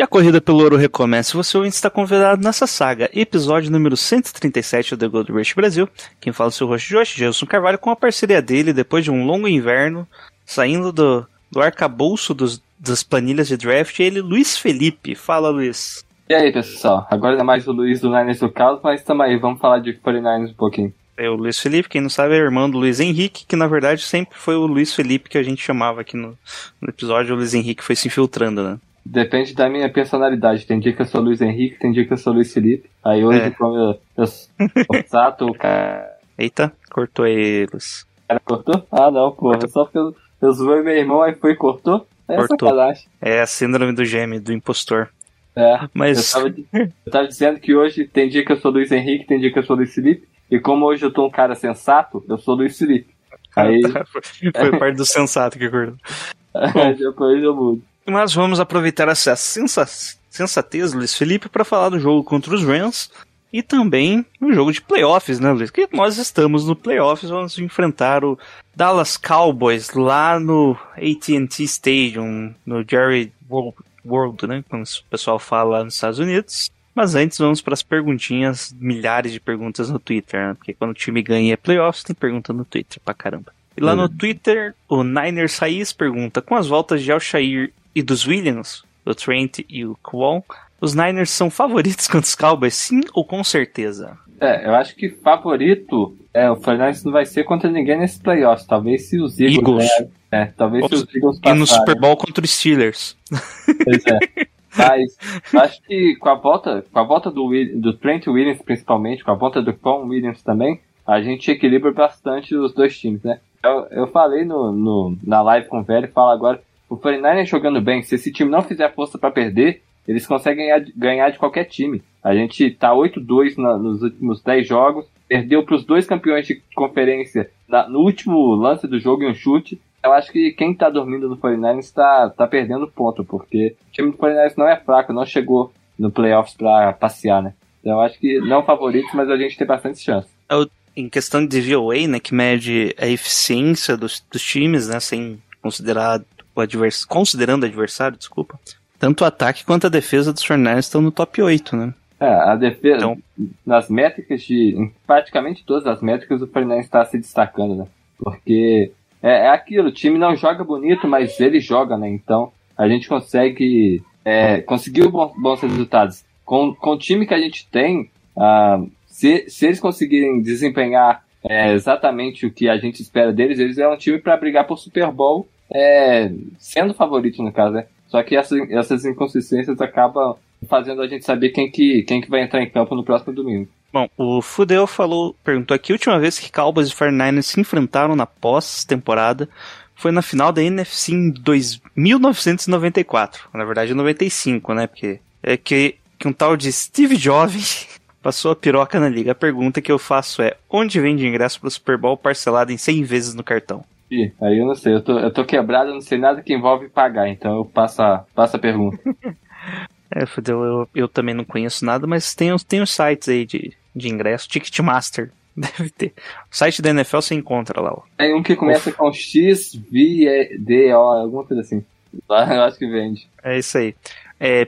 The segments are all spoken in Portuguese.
E a corrida pelo ouro recomeça. Você ouvinte está convidado nessa saga, episódio número 137 do The Gold Rush Brasil. Quem fala é o seu host de hoje, Gelson Carvalho, com a parceria dele, depois de um longo inverno, saindo do, do arcabouço dos, das planilhas de draft, ele, Luiz Felipe. Fala, Luiz. E aí, pessoal? Agora é mais o Luiz do Niners do Caos, mas tamo aí, vamos falar de 49ers um pouquinho. É o Luiz Felipe, quem não sabe é irmão do Luiz Henrique, que na verdade sempre foi o Luiz Felipe que a gente chamava aqui no, no episódio. O Luiz Henrique foi se infiltrando, né? Depende da minha personalidade. Tem dia que eu sou Luiz Henrique, tem dia que eu sou Luiz Felipe. Aí hoje, É. como eu, eu sou sato, o cara Eita, cortou aí, Luiz. cortou? Ah, não, porra. Só porque eu, eu zoei meu irmão, aí foi e cortou. É Cortou. sacanagem. É a síndrome do gêmeo, do impostor. É. Eu Mas. tava, eu tava dizendo que hoje tem dia que eu sou Luiz Henrique, tem dia que eu sou Luiz Felipe. E como hoje eu tô um cara sensato, eu sou Luiz Felipe. Aí Foi parte do sensato que cortou. depois eu mudo. Mas vamos aproveitar essa sensa sensatez, Luiz Felipe, para falar do jogo contra os Rams e também no jogo de playoffs, né, Luiz? Que nós estamos no playoffs, vamos enfrentar o Dallas Cowboys lá no AT&T Stadium, no Jerry World, World, né, como o pessoal fala lá nos Estados Unidos. Mas antes vamos para as perguntinhas, milhares de perguntas no Twitter, né? Porque quando o time ganha playoffs, tem pergunta no Twitter pra caramba. E lá no Twitter, o Niners Raiz pergunta: com as voltas de Alshair e dos Williams, o Trent e o Kwon, os Niners são favoritos contra os Cowboys, sim ou com certeza? É, eu acho que favorito é o Fernandes não vai ser contra ninguém nesse playoffs. Talvez se os Eagles. Eagles. É, talvez se Os- Eagles E passarem. no Super Bowl contra os Steelers. Pois é. Mas acho que com a volta, com a volta do, do Trent Williams principalmente, com a volta do Con Williams também, a gente equilibra bastante os dois times, né? Eu, eu falei no, no- na live com o Velho, falo agora, o 49ers jogando bem, se esse time não fizer força pra perder, eles conseguem ganhar, de- qualquer time. A gente tá 8-2 na- nos últimos 10 jogos, perdeu pros dois campeões de conferência na- no último lance do jogo em um chute. Eu acho que quem tá dormindo no 49ers tá, tá perdendo ponto, porque o time do 49ers não é fraco, não chegou no playoffs pra passear, né? Então eu acho que não favoritos, mas a gente tem bastante chance. Em questão de VOA, né, que mede a eficiência dos, dos times, né, sem considerar o advers considerando o adversário, desculpa. Tanto o ataque quanto a defesa dos 49ers estão no top 8, né? É, a defesa, Então- nas métricas de, em praticamente todas as métricas, o Fernandes está se destacando, né? Porque é, é aquilo, o time não joga bonito, mas ele joga, né? Então, a gente consegue, é, conseguiu bons, bons resultados. Com, com o time que a gente tem, ah, se, se eles conseguirem desempenhar é, exatamente o que a gente espera deles, eles é um time para brigar por Super Bowl, é, sendo favorito no caso, né? Só que essas, essas inconsistências acabam fazendo a gente saber quem que, quem que vai entrar em campo no próximo domingo. Bom, o Fudeu falou, perguntou aqui, a última vez que Cowboys e 49ers se enfrentaram na pós-temporada foi na final da NFC em dois- 1994. Na verdade, 95, né? Porque é que, que um tal de Steve Jobs passou a piroca na liga. A pergunta que eu faço é, onde vende ingresso pro Super Bowl parcelado em 100 vezes no cartão? Ih, aí eu não sei, eu tô, eu tô quebrado, eu não sei nada que envolve pagar, então eu passo a, passo a pergunta. É, Fudeu, eu, eu também não conheço nada, mas tem, os- tem os sites aí de, de ingresso. Ticketmaster, deve ter. O site da NFL você encontra lá, ó. Tem um que começa com X, V, D, O, alguma coisa assim. Lá eu acho que vende. É isso aí. É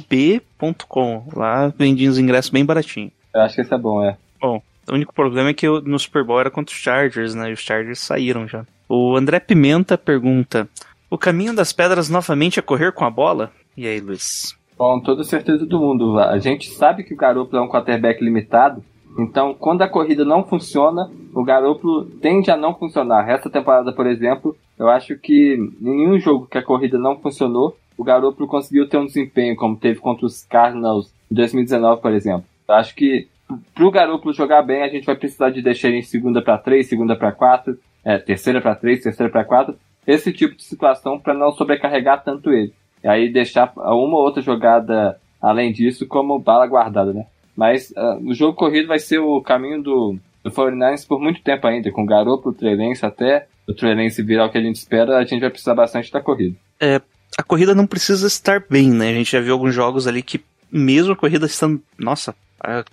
pornhub.com. Lá vendi os ingressos bem baratinho. Eu acho que esse é bom, é. Bom, o único problema é que no Super Bowl era contra os Chargers, né? E os Chargers saíram já. O André Pimenta pergunta: O caminho das pedras novamente é correr com a bola? E aí, Luiz? Com toda certeza do mundo. A gente sabe que o Garoppolo é um quarterback limitado, então quando a corrida não funciona, o Garoppolo tende a não funcionar. Essa temporada, por exemplo, eu acho que em nenhum jogo que a corrida não funcionou, o Garoppolo conseguiu ter um desempenho como teve contra os Cardinals em 2019, por exemplo. Eu acho que pro Garoppolo jogar bem, a gente vai precisar de deixar em segunda para três, segunda para quatro, é, terceira para três, terceira para quatro, esse tipo de situação para não sobrecarregar tanto ele. E aí deixar uma ou outra jogada além disso como bala guardada, né? Mas uh, o jogo corrido vai ser o caminho do, do 49ers por muito tempo ainda, com o Garoppolo, o Trelense até o Trelense virar o que a gente espera, a gente vai precisar bastante da corrida. É, a corrida não precisa estar bem, né? A gente já viu alguns jogos ali que mesmo a corrida estando, nossa,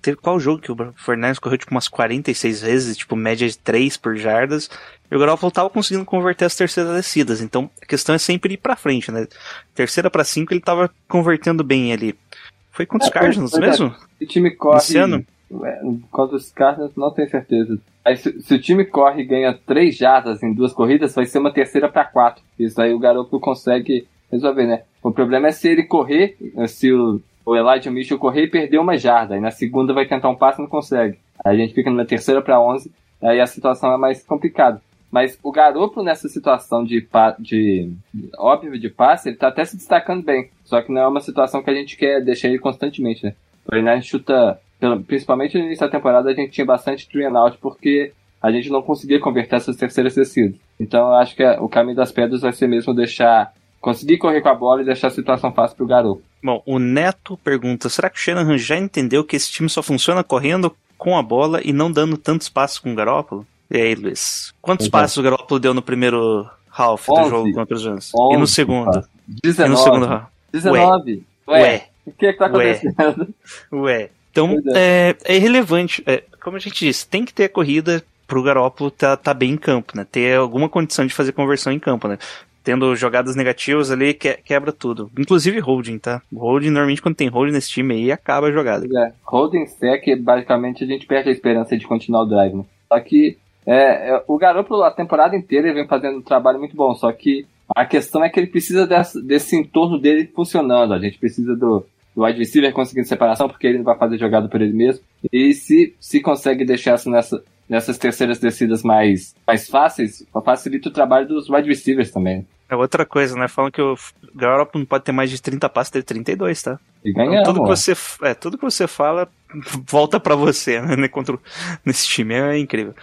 teve qual jogo que o Fernandes correu tipo umas 46 vezes, tipo média de 3 por jardas, e o Garoppolo tava conseguindo converter as terceiras descidas, então a questão é sempre ir pra frente, né? Terceira para 5 ele tava convertendo bem ali. Foi contra os é, Cardinals é, mesmo? O time corre. Esse ano? É, contra os Cardinals, não tenho certeza. Aí, se, se, o time corre e ganha 3 jardas em duas corridas, vai ser uma terceira para 4. Isso aí o garoto consegue resolver, né? O problema é se ele correr, se o, o Elijah Mitchell correr e perder uma jarda. Aí na segunda vai tentar um passe e não consegue. Aí a gente fica numa terceira para 11, aí a situação é mais complicada. Mas o Garoppolo nessa situação de, de, óbvio de passe, ele tá até se destacando bem. Só que não é uma situação que a gente quer deixar ele constantemente, né? O Fortnite chuta, principalmente no início da temporada, a gente tinha bastante three and out porque a gente não conseguia converter essas terceiras descidas. Então eu acho que o caminho das pedras vai ser mesmo deixar conseguir correr com a bola e deixar a situação fácil pro garoto. Bom, o Neto pergunta: será que o Shanahan já entendeu que esse time só funciona correndo com a bola e não dando tantos passos com o Garópolo? E aí, Luiz? Quantos então. passos o Garoppolo deu no primeiro half 11, do jogo contra os Giants? e no segundo? 19. E no segundo half? 19. Ué. Ué. O que é que tá acontecendo? Ué. Ué. Então, é. É, é irrelevante. É, como a gente disse, tem que ter a corrida pro Garoppolo tá, tá bem em campo, né? Ter alguma condição de fazer conversão em campo, né? Tendo jogadas negativas ali, que, quebra tudo. Inclusive holding, tá? Holding, normalmente quando tem holding nesse time aí, acaba a jogada. É, holding sec, basicamente a gente perde a esperança de continuar o drive, né? Só que é, é, o garoto a temporada inteira ele vem fazendo um trabalho muito bom, só que a questão é que ele precisa desse, desse entorno dele funcionando. A gente precisa do, do wide receiver conseguindo separação, porque ele não vai fazer jogada por ele mesmo. E se, se consegue deixar isso nessa, nessas terceiras descidas mais, mais fáceis, facilita o trabalho dos wide receivers também. É outra coisa, né? Falam que o Garoppolo não pode ter mais de 30 passes, ter 32, tá? E ganhar, então, tudo que você é, tudo que você fala volta para você, né? Contra, nesse time é incrível.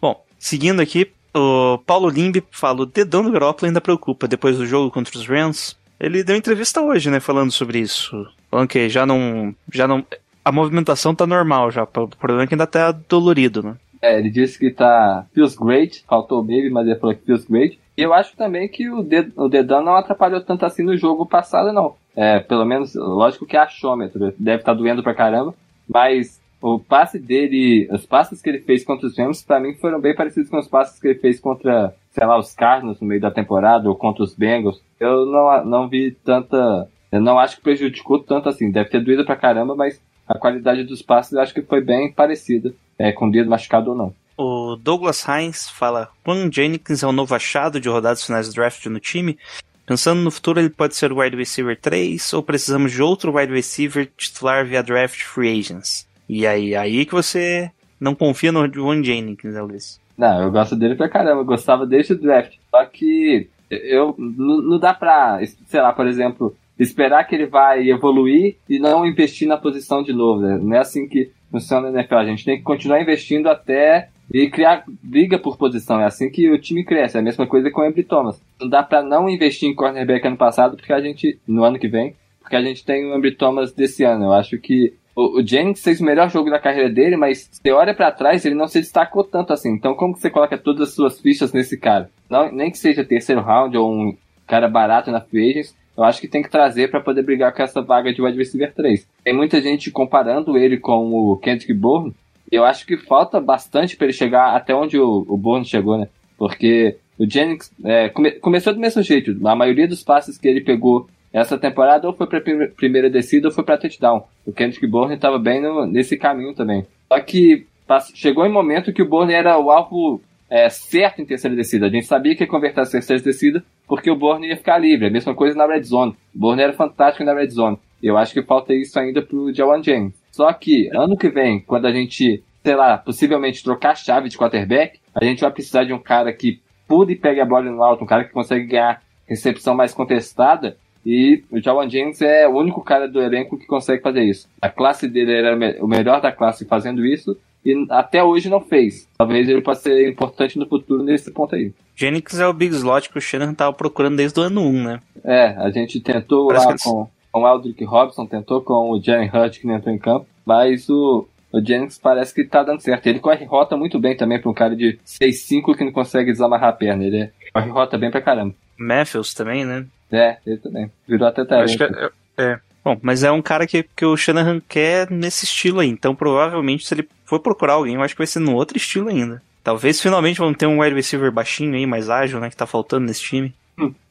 Bom, seguindo aqui, o Paulo Limbe fala: o dedão do Garoppolo ainda preocupa depois do jogo contra os Rams. Ele deu entrevista hoje, né, falando sobre isso. Falando que já não, já não, a movimentação tá normal já. O problema é que ainda tá dolorido, né? É, ele disse que tá feels great, faltou o baby, mas ele falou que feels great. E eu acho também que o, ded o dedão não atrapalhou tanto assim no jogo passado, não. É, pelo menos, lógico que é achômetro, deve estar tá doendo pra caramba, mas o passe dele, os passes que ele fez contra os Rams, para mim foram bem parecidos com os passes que ele fez contra, sei lá, os Cardinals no meio da temporada, ou contra os Bengals. Eu não, não vi tanta, eu não acho que prejudicou tanto assim, deve ter doído pra caramba, mas a qualidade dos passes eu acho que foi bem parecida, é, com o dedo machucado ou não. O Douglas Hines fala: Juan Jennings é o novo achado de rodadas finais do draft no time. Pensando no futuro, ele pode ser o wide receiver 3 ou precisamos de outro wide receiver titular via draft free agents? E aí, aí que você não confia no Juan Jennings, né, Luiz? Não, eu gosto dele pra caramba, eu gostava desde o draft. Só que eu não dá pra, sei lá, por exemplo, esperar que ele vai evoluir e não investir na posição de novo. Né? Não é assim que funciona na NFL. A gente tem que continuar investindo até e criar briga por posição. É assim que o time cresce. É a mesma coisa com o Embry Thomas. Não dá para não investir em cornerback ano passado, porque a gente, no ano que vem, porque a gente tem o Embry Thomas desse ano. Eu acho que o, o Jennings fez o melhor jogo da carreira dele, mas você olha para trás, ele não se destacou tanto assim. Então, como que você coloca todas as suas fichas nesse cara? Não, nem que seja terceiro round ou um cara barato na free agents, eu acho que tem que trazer para poder brigar com essa vaga de wide receiver 3. Tem muita gente comparando ele com o Kendrick Bourne, eu acho que falta bastante para ele chegar até onde o, o chegou, né? Porque o Jennings é, come, começou do mesmo jeito. A maioria dos passes que ele pegou essa temporada ou foi para primeira descida ou foi para touchdown. O Kendrick Bourne estava bem no, nesse caminho também. Só que chegou em um momento que o Bourne era o alvo é, certo em terceira descida. A gente sabia que ia converter a terceira descida porque o Bourne ia ficar livre. A mesma coisa na red zone. O Bourne era fantástico na red zone. Eu acho que falta isso ainda pro Jawan James. Só que ano que vem, quando a gente, sei lá, possivelmente trocar a chave de quarterback, a gente vai precisar de um cara que pude e pegue a bola no alto, um cara que consegue ganhar recepção mais contestada. E o Jawan James é o único cara do elenco que consegue fazer isso. A classe dele era o melhor da classe fazendo isso. e até hoje não fez. Talvez ele possa ser importante no futuro nesse ponto aí. Jennings é o big slot que o Shanahan tava procurando desde o ano 1, né? É, a gente tentou Parece lá com o Aldrich Robson, tentou com o Jalen Hurt que não entrou em campo, mas o, o Jennings parece que tá dando certo. Ele corre rota muito bem também pra um cara de 6'5 que não consegue desamarrar a perna. Ele é, corre rota bem pra caramba. Matthews também, né? É, ele também. Virou até talento. que é, é. Bom, mas é um cara que, que o Shanahan quer nesse estilo aí. Então, provavelmente, se ele for procurar alguém, eu acho que vai ser no outro estilo ainda. Talvez finalmente vamos ter um wide receiver baixinho aí, mais ágil, né? Que tá faltando nesse time.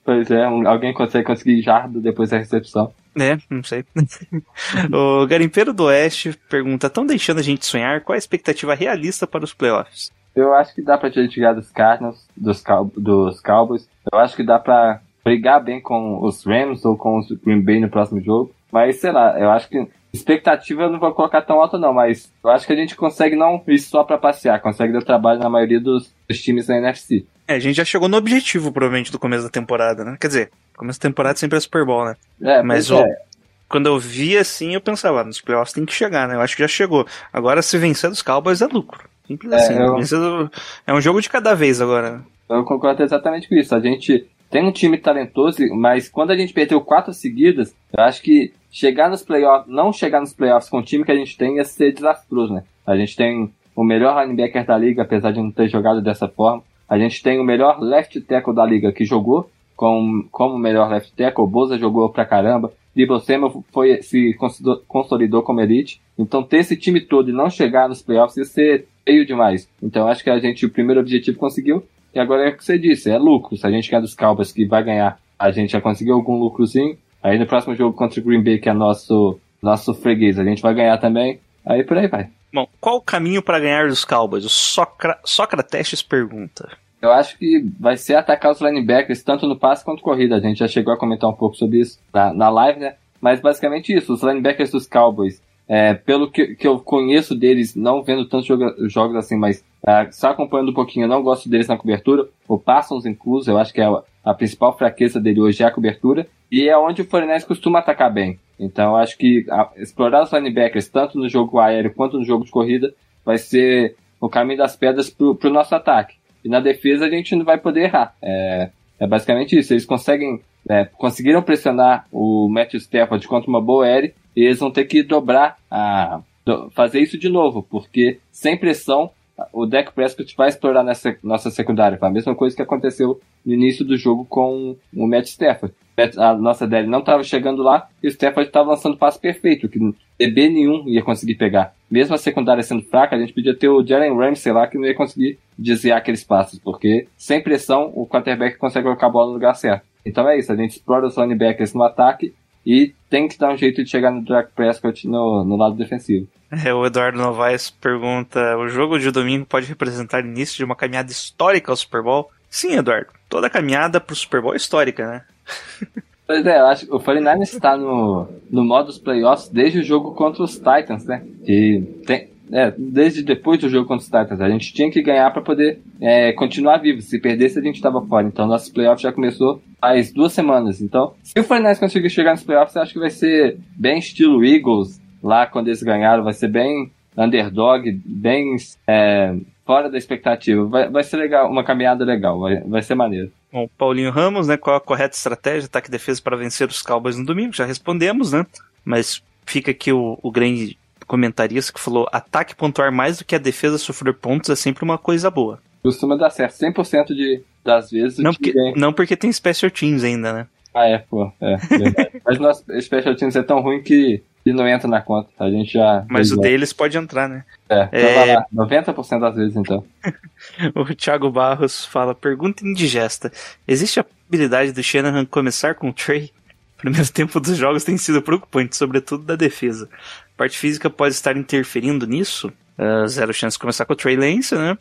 Pois é, um- alguém consegue conseguir jardo depois da recepção. É, não sei. o Garimpeiro do Oeste pergunta: estão deixando a gente sonhar? Qual a expectativa realista para os playoffs? Eu acho que dá pra gente ganhar dos Cardinals, dos, Cow- dos Cowboys. Eu acho que dá pra brigar bem com os Rams ou com os Green Bay no próximo jogo. Mas, sei lá, eu acho que expectativa eu não vou colocar tão alta não, mas eu acho que a gente consegue não ir só pra passear, consegue dar trabalho na maioria dos, dos times da NFC. É, a gente já chegou no objetivo, provavelmente, do começo da temporada, né? Quer dizer, começo da temporada sempre é Super Bowl, né? É, Mas o- é. Quando eu vi assim, eu pensava, ah, nos playoffs tem que chegar, né? Eu acho que já chegou. Agora, se vencer dos Cowboys é lucro. Simples É, assim. eu- Vencer do- É um jogo de cada vez agora. Eu concordo exatamente com isso. A gente tem um time talentoso, mas quando a gente perdeu quatro seguidas, eu acho que chegar nos playoffs, não chegar nos playoffs com o time que a gente tem ia ser desastroso, né? A gente tem o melhor linebacker da liga, apesar de não ter jogado dessa forma. A gente tem o melhor left tackle da liga que jogou com, como melhor left tackle. O Boza jogou pra caramba. Debo foi, se consolidou- como elite. Então ter esse time todo e não chegar nos playoffs ia ser feio demais. Então acho que a gente, o primeiro objetivo conseguiu. E agora é o que você disse, é lucro. Se a gente ganhar dos Cowboys que vai ganhar, a gente já conseguiu algum lucrozinho. Aí no próximo jogo contra o Green Bay, que é nosso, nosso freguês, a gente vai ganhar também. Aí por aí vai. Bom, qual o caminho para ganhar dos Cowboys? O Socra... Socrates pergunta. Eu acho que vai ser atacar os linebackers tanto no passe quanto corrida. A gente já chegou a comentar um pouco sobre isso na, na live, né? Mas basicamente isso, os linebackers dos Cowboys, é, pelo que, que eu conheço deles, não vendo tantos jogos assim, mas é, só acompanhando um pouquinho, eu não gosto deles na cobertura. O Parsons incluso, eu acho que é a, a principal fraqueza dele hoje é a cobertura. E é onde o Foreigners costuma atacar bem. Então eu acho que a- explorar os linebackers, tanto no jogo aéreo quanto no jogo de corrida, vai ser o caminho das pedras pro, pro nosso ataque. E na defesa a gente não vai poder errar. É, é basicamente isso. Eles conseguem, é, conseguiram pressionar o Matthew Stafford contra uma boa aérea e eles vão ter que dobrar a, fazer isso de novo, porque sem pressão o Dak Prescott vai explorar nessa nossa secundária. Foi a mesma coisa que aconteceu no início do jogo com o Matt Stafford. A nossa DL não estava chegando lá e o Stafford estava lançando passe perfeito, que DB nenhum ia conseguir pegar. Mesmo a secundária sendo fraca, a gente podia ter o Jalen Ramsey lá que não ia conseguir desviar aqueles passes, porque sem pressão o quarterback consegue colocar a bola no lugar certo. Então é isso, a gente explora os linebackers no ataque e tem que dar um jeito de chegar no Dak Prescott no, no lado defensivo. É, o Eduardo Novaes pergunta: o jogo de domingo pode representar o início de uma caminhada histórica ao Super Bowl? Sim, Eduardo. Toda caminhada pro Super Bowl é histórica, né? Pois é, eu acho que o 49ers está no, no modo dos playoffs desde o jogo contra os Titans, né? Que tem, é, desde depois do jogo contra os Titans. A gente tinha que ganhar para poder é, continuar vivo. Se perdesse, a gente estava fora. Então, nosso playoff já começou faz duas semanas. Então, se o 49ers conseguir chegar nos playoffs, acho que vai ser bem estilo Eagles lá quando eles ganharam. Vai ser bem underdog, bem é, fora da expectativa. Vai, vai ser legal, uma caminhada legal. Vai, vai ser maneiro. Bom, Paulinho Ramos, né? Qual a correta estratégia, ataque e defesa para vencer os Cowboys no domingo? Já respondemos, né? Mas fica aqui o, o grande comentarista que falou: ataque pontuar mais do que a defesa sofrer pontos é sempre uma coisa boa. Costuma dar certo 100% de, das vezes. Não porque, ganha. não porque tem special teams ainda, né? Ah, é, pô. É, verdade. Mas nosso Special Teams é tão ruim que, que não entra na conta. A gente já. Mas o deles pode entrar, né? É, então É. vai lá. 90% das vezes, então. O Thiago Barros fala: pergunta indigesta. Existe a possibilidade do Shanahan começar com o Trey? O primeiro tempo dos jogos tem sido preocupante, sobretudo da defesa. Parte física pode estar interferindo nisso. Ah, zero chance de começar com o Trey Lance, né?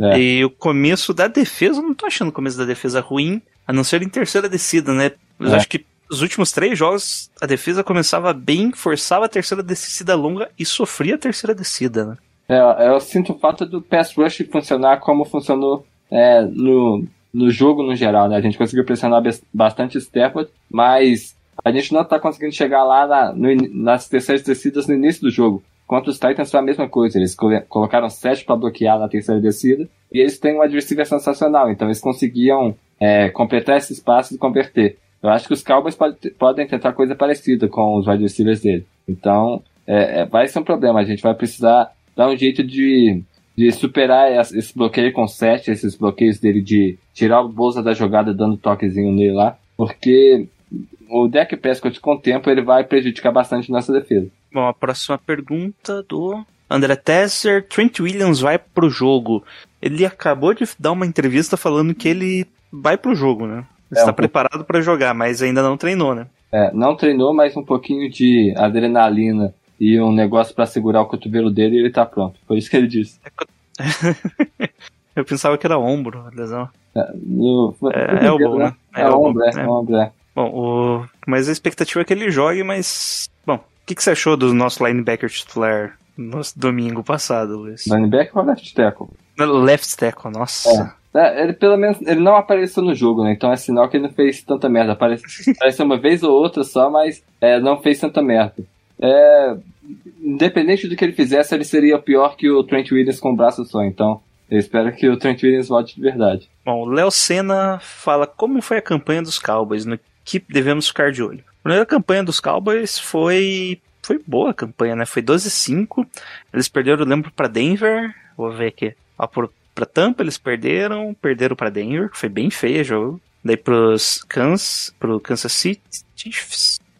É. E o começo da defesa, eu não tô achando o começo da defesa ruim, a não ser em terceira descida, né? Mas É. acho que os últimos três jogos a defesa começava bem, forçava a terceira descida longa e sofria a terceira descida, né? É, eu sinto falta do pass rush funcionar como funcionou é, no, no jogo no geral, né? A gente conseguiu pressionar bastante Stafford, mas a gente não tá conseguindo chegar lá na- no nas terceiras descidas no início do jogo. Contra os Titans foi a mesma coisa. Eles colocaram sete para bloquear na terceira descida. E eles têm um adversário sensacional. Então eles conseguiam é, completar esse espaço e converter. Eu acho que os Cowboys pode, podem tentar coisa parecida com os wide receivers dele. Então, é, é, vai ser um problema. A gente vai precisar dar um jeito de, de superar esse bloqueio com sete, esses bloqueios dele de tirar o Bolsa da jogada dando toquezinho nele lá. Porque o deck Prescott com o tempo ele vai prejudicar bastante nossa defesa. Bom, a próxima pergunta do André Tesser. Trent Williams vai pro jogo. Ele acabou de dar uma entrevista falando que ele vai pro jogo, né? É, Está um preparado para jogar, mas ainda não treinou, né? É, não treinou, mas um pouquinho de adrenalina e um negócio para segurar o cotovelo dele e ele tá pronto. Foi isso que ele disse. Eu pensava que era ombro, lesão. É, no, é, é o bom, né? É, é ombro, é, é. ombro, é. Bom, o... mas a expectativa é que ele jogue, mas. Bom, o que, que você achou do nosso linebacker titular no domingo passado, Luiz? Linebacker ou left tackle? Left tackle, nossa. É. é. ele pelo menos ele não apareceu no jogo, né? Então é sinal que ele não fez tanta merda. Apareceu, apareceu uma vez ou outra só, mas é, não fez tanta merda. É, independente do que ele fizesse, ele seria pior que o Trent Williams com o braço só. Então eu espero que o Trent Williams volte de verdade. Bom, o Léo Senna fala como foi a campanha dos Cowboys, no que devemos ficar de olho. A primeira campanha dos Cowboys foi foi boa a campanha, né? Foi 12-5. Eles perderam, eu lembro, para Denver. Vou ver aqui. Por, pra Tampa eles perderam, perderam para Denver, que foi bem feio o jogo. Daí pros Kansas, pro Kansas City,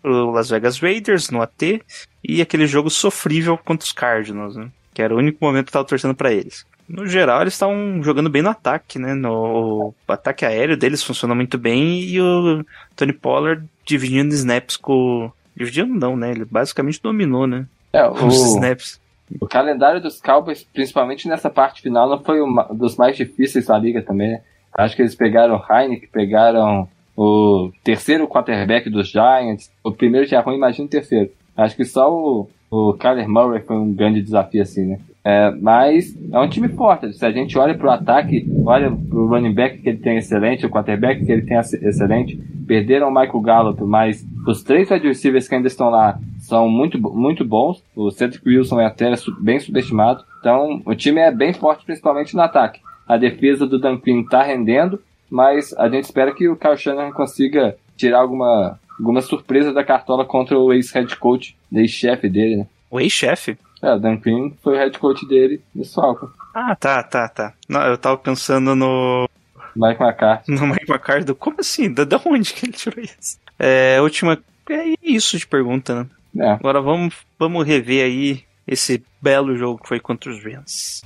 pro Las Vegas Raiders no AT e aquele jogo sofrível contra os Cardinals, né? Que era o único momento que eu tava torcendo para eles. No geral, eles estavam jogando bem no ataque, né? No o ataque aéreo deles funciona muito bem e o Tony Pollard dividindo snaps com. Dividindo não, né? Ele basicamente dominou, né? É, o... Os snaps. O calendário dos Cowboys, principalmente nessa parte final, não foi um dos mais difíceis da liga também, né? Acho que eles pegaram o Heineken, pegaram o terceiro quarterback dos Giants. O primeiro já é ruim, imagina o terceiro. Acho que só o, o Kyler Murray foi um grande desafio assim, né? É, mas é um time forte. Se a gente olha para o ataque, olha para o running back que ele tem excelente, o quarterback que ele tem excelente, perderam o Michael Gallup, mas os três wide que ainda estão lá são muito, muito bons. O Cedric Wilson é até bem subestimado. Então o time é bem forte, principalmente no ataque. A defesa do Quinn está rendendo, mas a gente espera que o Kyle Shanahan consiga tirar alguma, alguma surpresa da cartola contra o ex-head coach, ex-chefe dele, né? O ex-chefe? É, o Dan Quinn foi o head coach dele no Falcons. Ah, tá, tá, tá. Não, eu tava pensando no. Mike McCarthy. No Mike McCarthy. Como assim? Da, da onde que ele tirou isso? É, última. É isso de pergunta, né? É. Agora vamos, vamos rever aí esse belo jogo que foi contra os Rams.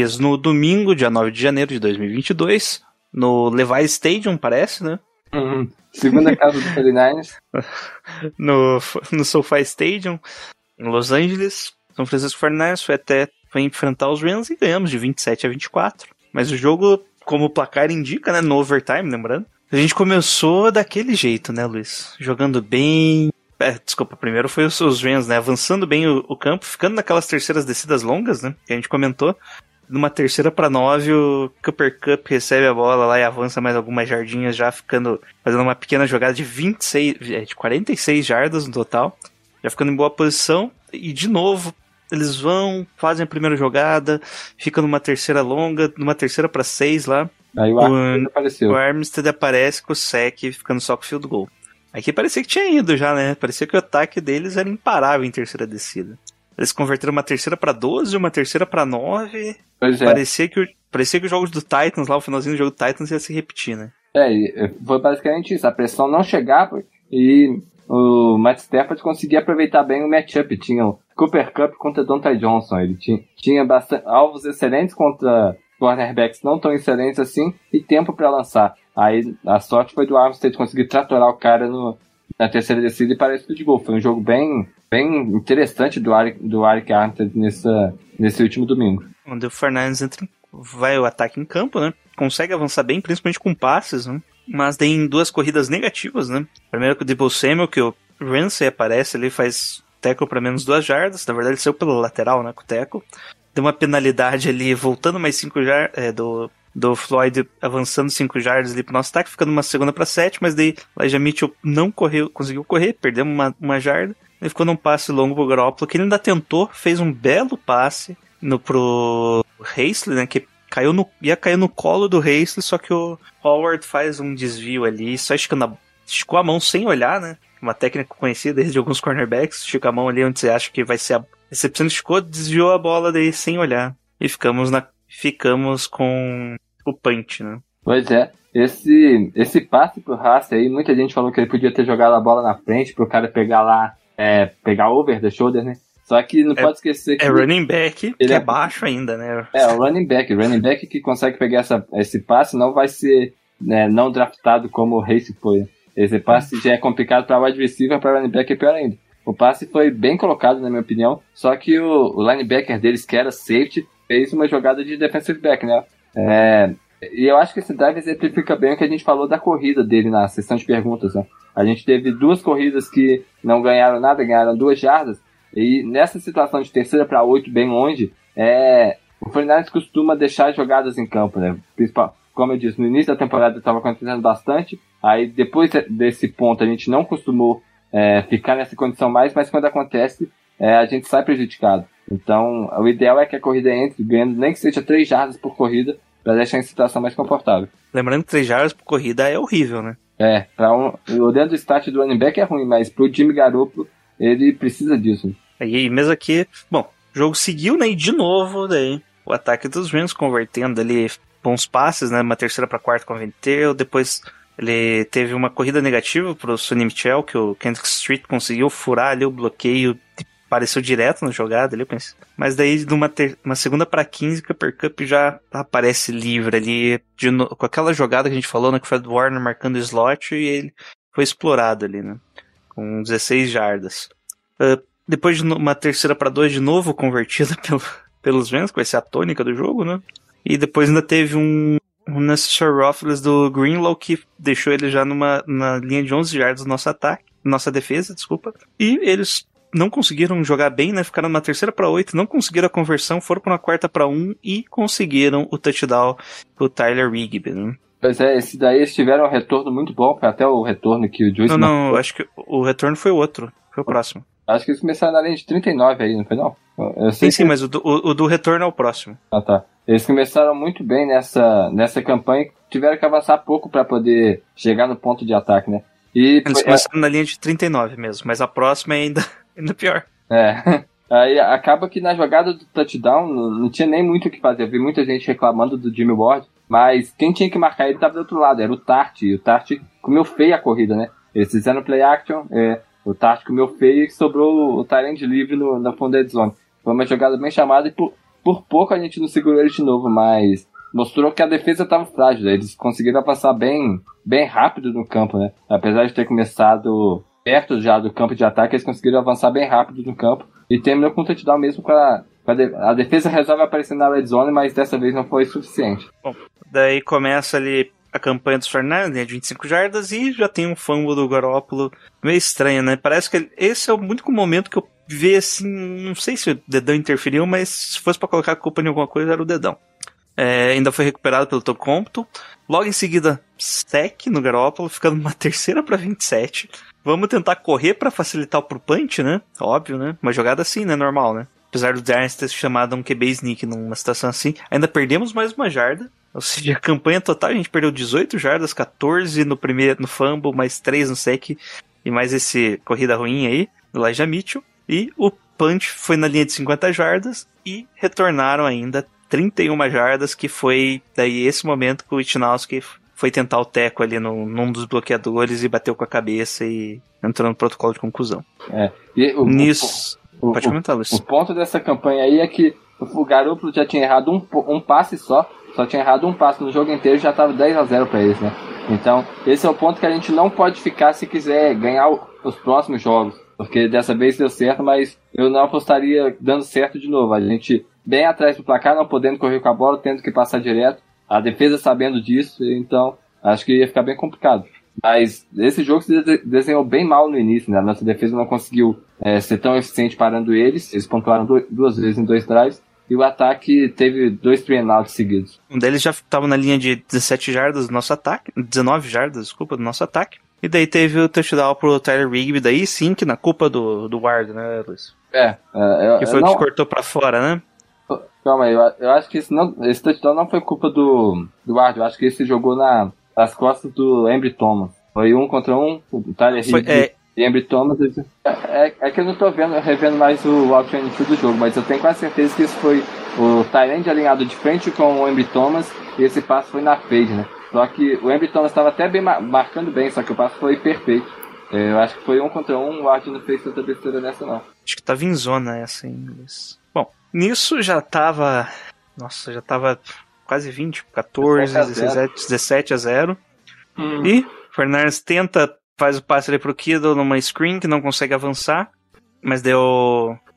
Luiz, no domingo, dia 9 de janeiro de 2022, no Levi Stadium, parece, né? Uhum. Segunda casa do 49ers. no, no SoFi Stadium, em Los Angeles. São Francisco 49ers foi até foi enfrentar os Rams e ganhamos de 27 a 24. Mas o jogo, como o placar indica, né, no overtime, lembrando, a gente começou daquele jeito, né, Luiz? Jogando bem, é, desculpa, primeiro foi os, os Rams, né? Avançando bem o, o, campo, ficando naquelas terceiras descidas longas, né? Que a gente comentou numa terceira para nove, o Cooper Cup recebe a bola lá e avança mais algumas jardinhas, já ficando, fazendo uma pequena jogada de 26, é, de 46 jardas no total, já ficando em boa posição, e de novo, eles vão, fazem a primeira jogada, fica numa terceira longa, numa terceira para seis lá. Aí o Armstead apareceu. O Armstead aparece com o sec, ficando só com o field goal. Aqui parecia que tinha ido já, né? Parecia que o ataque deles era imparável em terceira descida. Eles converteram uma terceira para 12, uma terceira para 9. Pois é. Parecia que, parecia que os jogos do Titans, lá, o finalzinho do jogo do Titans ia se repetir, né? É, foi basicamente isso. A pressão não chegava e o Matt Stafford conseguia aproveitar bem o matchup. Tinha o Cooper Cup contra Donta Johnson. Ele tinha, tinha bastante, alvos excelentes contra cornerbacks não tão excelentes assim e tempo para lançar. Aí a sorte foi do Armstead conseguir tratorar o cara no, na terceira descida e parece tudo de gol. Foi um jogo bem, bem interessante do Eric, do Eric Arnett nessa, nesse último domingo. Onde o Fernandes entra, vai o ataque em campo, né? Consegue avançar bem, principalmente com passes, né? Mas tem duas corridas negativas, né? Primeiro com o Debo Samuel, que o Ramsey aparece ali, faz teco para menos duas jardas. Na verdade, ele saiu pela lateral, né? Com o teco. Deu uma penalidade ali, voltando mais cinco jardas, é, do do Floyd avançando 5 jardas ali pro nosso ataque, ficando uma segunda para 7, mas daí Elijah Mitchell não correu, conseguiu correr, perdemos uma, uma jarda. Ele ficou num passe longo pro Garoppolo, que ele ainda tentou, fez um belo passe no, pro Hasle, né, que caiu no, ia cair no colo do Hasle, só que o Howard faz um desvio ali, só esticando a, esticou a mão sem olhar, né, uma técnica conhecida desde alguns cornerbacks, estica a mão ali onde você acha que vai ser a recepção, esticou, desviou a bola daí sem olhar. E ficamos na ficamos com o punch, né? Pois é. Esse, esse passe pro Haas aí, muita gente falou que ele podia ter jogado a bola na frente pro cara pegar lá, é, pegar over the shoulder, né? Só que não é, pode esquecer que. É running back, ele é, é baixo ainda, né? É, o running back. Running back que consegue pegar essa, esse passe não vai ser né, não draftado como o Race foi. Esse passe já é complicado para wide receiver, para running back é pior ainda. O passe foi bem colocado, na minha opinião, só que o, o linebacker deles, que era safety, fez uma jogada de defensive back, né? É, e eu acho que esse drive exemplifica bem o que a gente falou da corrida dele na sessão de perguntas, né? A gente teve duas corridas que não ganharam nada, ganharam duas jardas, e nessa situação de terceira para oito, bem longe, é, o Fernandes costuma deixar jogadas em campo, né? Principal, como eu disse, no início da temporada estava acontecendo bastante, aí depois desse ponto a gente não costumou é, ficar nessa condição mais, mas quando acontece, é, a gente sai prejudicado. Então, o ideal é que a corrida entre ganhando nem que seja 3 jardas por corrida, para deixar em situação mais confortável. Lembrando que 3 jardas por corrida é horrível, né? É, para um, o dentro do start do running back é ruim, mas pro Jimmy Garoppolo, ele precisa disso. E mesmo aqui, bom, o jogo seguiu, né? E de novo, daí, o ataque dos Rams convertendo ali bons passes, né? Uma terceira para quarta converteu, depois ele teve uma corrida negativa pro Sonny Michel, que o Kendrick Street conseguiu furar ali o bloqueio de apareceu direto na jogada ali, pensei. Mas daí, numa ter, uma segunda para 15, Cooper Cup já aparece livre ali, no, com aquela jogada que a gente falou, né, que o Fred Warner marcando o slot e ele foi explorado ali, né, com 16 jardas. Uh, depois de uma terceira para dois de novo, convertida pelo, pelos Rams, que vai ser a tônica do jogo, né, e depois ainda teve um, um necessary do Greenlaw que deixou ele já numa na linha de 11 jardas do nosso ataque, nossa defesa, desculpa. E eles não conseguiram jogar bem, né? Ficaram na terceira para oito, não conseguiram a conversão, foram para uma quarta para um e conseguiram o touchdown pro Tyler Rigby, né? Pois é, esse daí eles tiveram um retorno muito bom, até o retorno que o Juice... Não, não, acho que o retorno foi o outro, foi o próximo. Acho que eles começaram na linha de 39 aí, não foi não? Eu sei sim, sim, mas o do, o, o do retorno é o próximo. Ah, tá. Eles começaram muito bem nessa, nessa campanha, tiveram que avançar pouco para poder chegar no ponto de ataque, né? E, Eles começaram é... na linha de 39 mesmo, mas a próxima é ainda Ainda pior. É. Aí acaba que na jogada do touchdown não, tinha nem muito o que fazer. Eu vi muita gente reclamando do Jimmy Ward, mas quem tinha que marcar ele estava do outro lado, era o Tart. E o Tart comeu feio a corrida, né? Eles fizeram play action, é, o Tart comeu feio e sobrou o Tyrant livre no, na fundo zone. Foi uma jogada bem chamada e por, por pouco a gente não segurou ele de novo, mas mostrou que a defesa estava frágil. Eles conseguiram passar bem, bem rápido no campo, né? Apesar de ter começado perto já do campo de ataque, eles conseguiram avançar bem rápido no campo e terminou com um touchdown mesmo para a defesa resolve aparecer na red zone, mas dessa vez não foi suficiente. Bom, daí começa ali a campanha dos Fernandes, né, de 25 jardas, e já tem um fumble do Garópolo meio estranho, né? Parece que esse é o único momento que eu vi assim, não sei se o dedão interferiu, mas se fosse para colocar a culpa em alguma coisa, era o dedão. É, ainda foi recuperado pelo Tocompto. Logo em seguida, sec no Garópolo, ficando uma terceira para 27. Vamos tentar correr para facilitar pro punch, né? Óbvio, né? Uma jogada assim, né? Normal, né? Apesar do Giants ter chamado um QB sneak numa situação assim, ainda perdemos mais uma jarda. Ou seja, a campanha total a gente perdeu 18 jardas, 14 no primeiro no fumble, mais 3 no sec e mais esse corrida ruim aí do Elijah Mitchell. E o punch foi na linha de 50 jardas e retornaram ainda 31 jardas, que foi daí esse momento que o Itnowski foi tentar o teco ali no, num dos bloqueadores e bateu com a cabeça e entrou no protocolo de conclusão. É. O, Nisso. O, pode comentar, Luiz. O ponto dessa campanha aí é que o Garoppolo já tinha errado um, um passe só, só tinha errado um passe no jogo inteiro e já tava 10 a 0 para eles, né? Então, esse é o ponto que a gente não pode ficar se quiser ganhar os próximos jogos. Porque dessa vez deu certo, mas eu não apostaria dando certo de novo. A gente bem atrás do placar, não podendo correr com a bola, tendo que passar direto. A defesa sabendo disso, então acho que ia ficar bem complicado. Mas esse jogo se desenhou bem mal no início, né? A nossa defesa não conseguiu é, ser tão eficiente parando eles. Eles pontuaram duas vezes em dois drives. E o ataque teve dois three seguidos. Um deles já estava na linha de 17 jardas do nosso ataque. 19 jardas, desculpa, do nosso ataque. E daí teve o touchdown pro Tyler Rigby, daí sim que na culpa do, do Ward, né, Luiz? É, é eu, que foi o que cortou pra fora, né? Calma aí, eu, eu acho que esse, não, esse touchdown não foi culpa do, do Ward, eu acho que esse jogou na, nas costas do Embry Thomas. Foi um contra um, o Tyler foi, é... e Embry Thomas. É, é, que eu não tô vendo, revendo mais o Walk do jogo, mas eu tenho quase certeza que isso foi o Tyrande alinhado de frente com o Embry Thomas e esse passo foi na fade, né? Só que o Embry Thomas estava até bem marcando bem, só que o passo foi perfeito. É, eu acho que foi um contra um, o Ward não fez tanta besteira nessa não. Acho que tava em zona essa em inglês. Nisso já tava. Nossa, já tava quase 20, 14, 17, 17 a 0. Hum. E Fernandes tenta, faz o passe ali pro Kido numa screen que não consegue avançar, mas deu.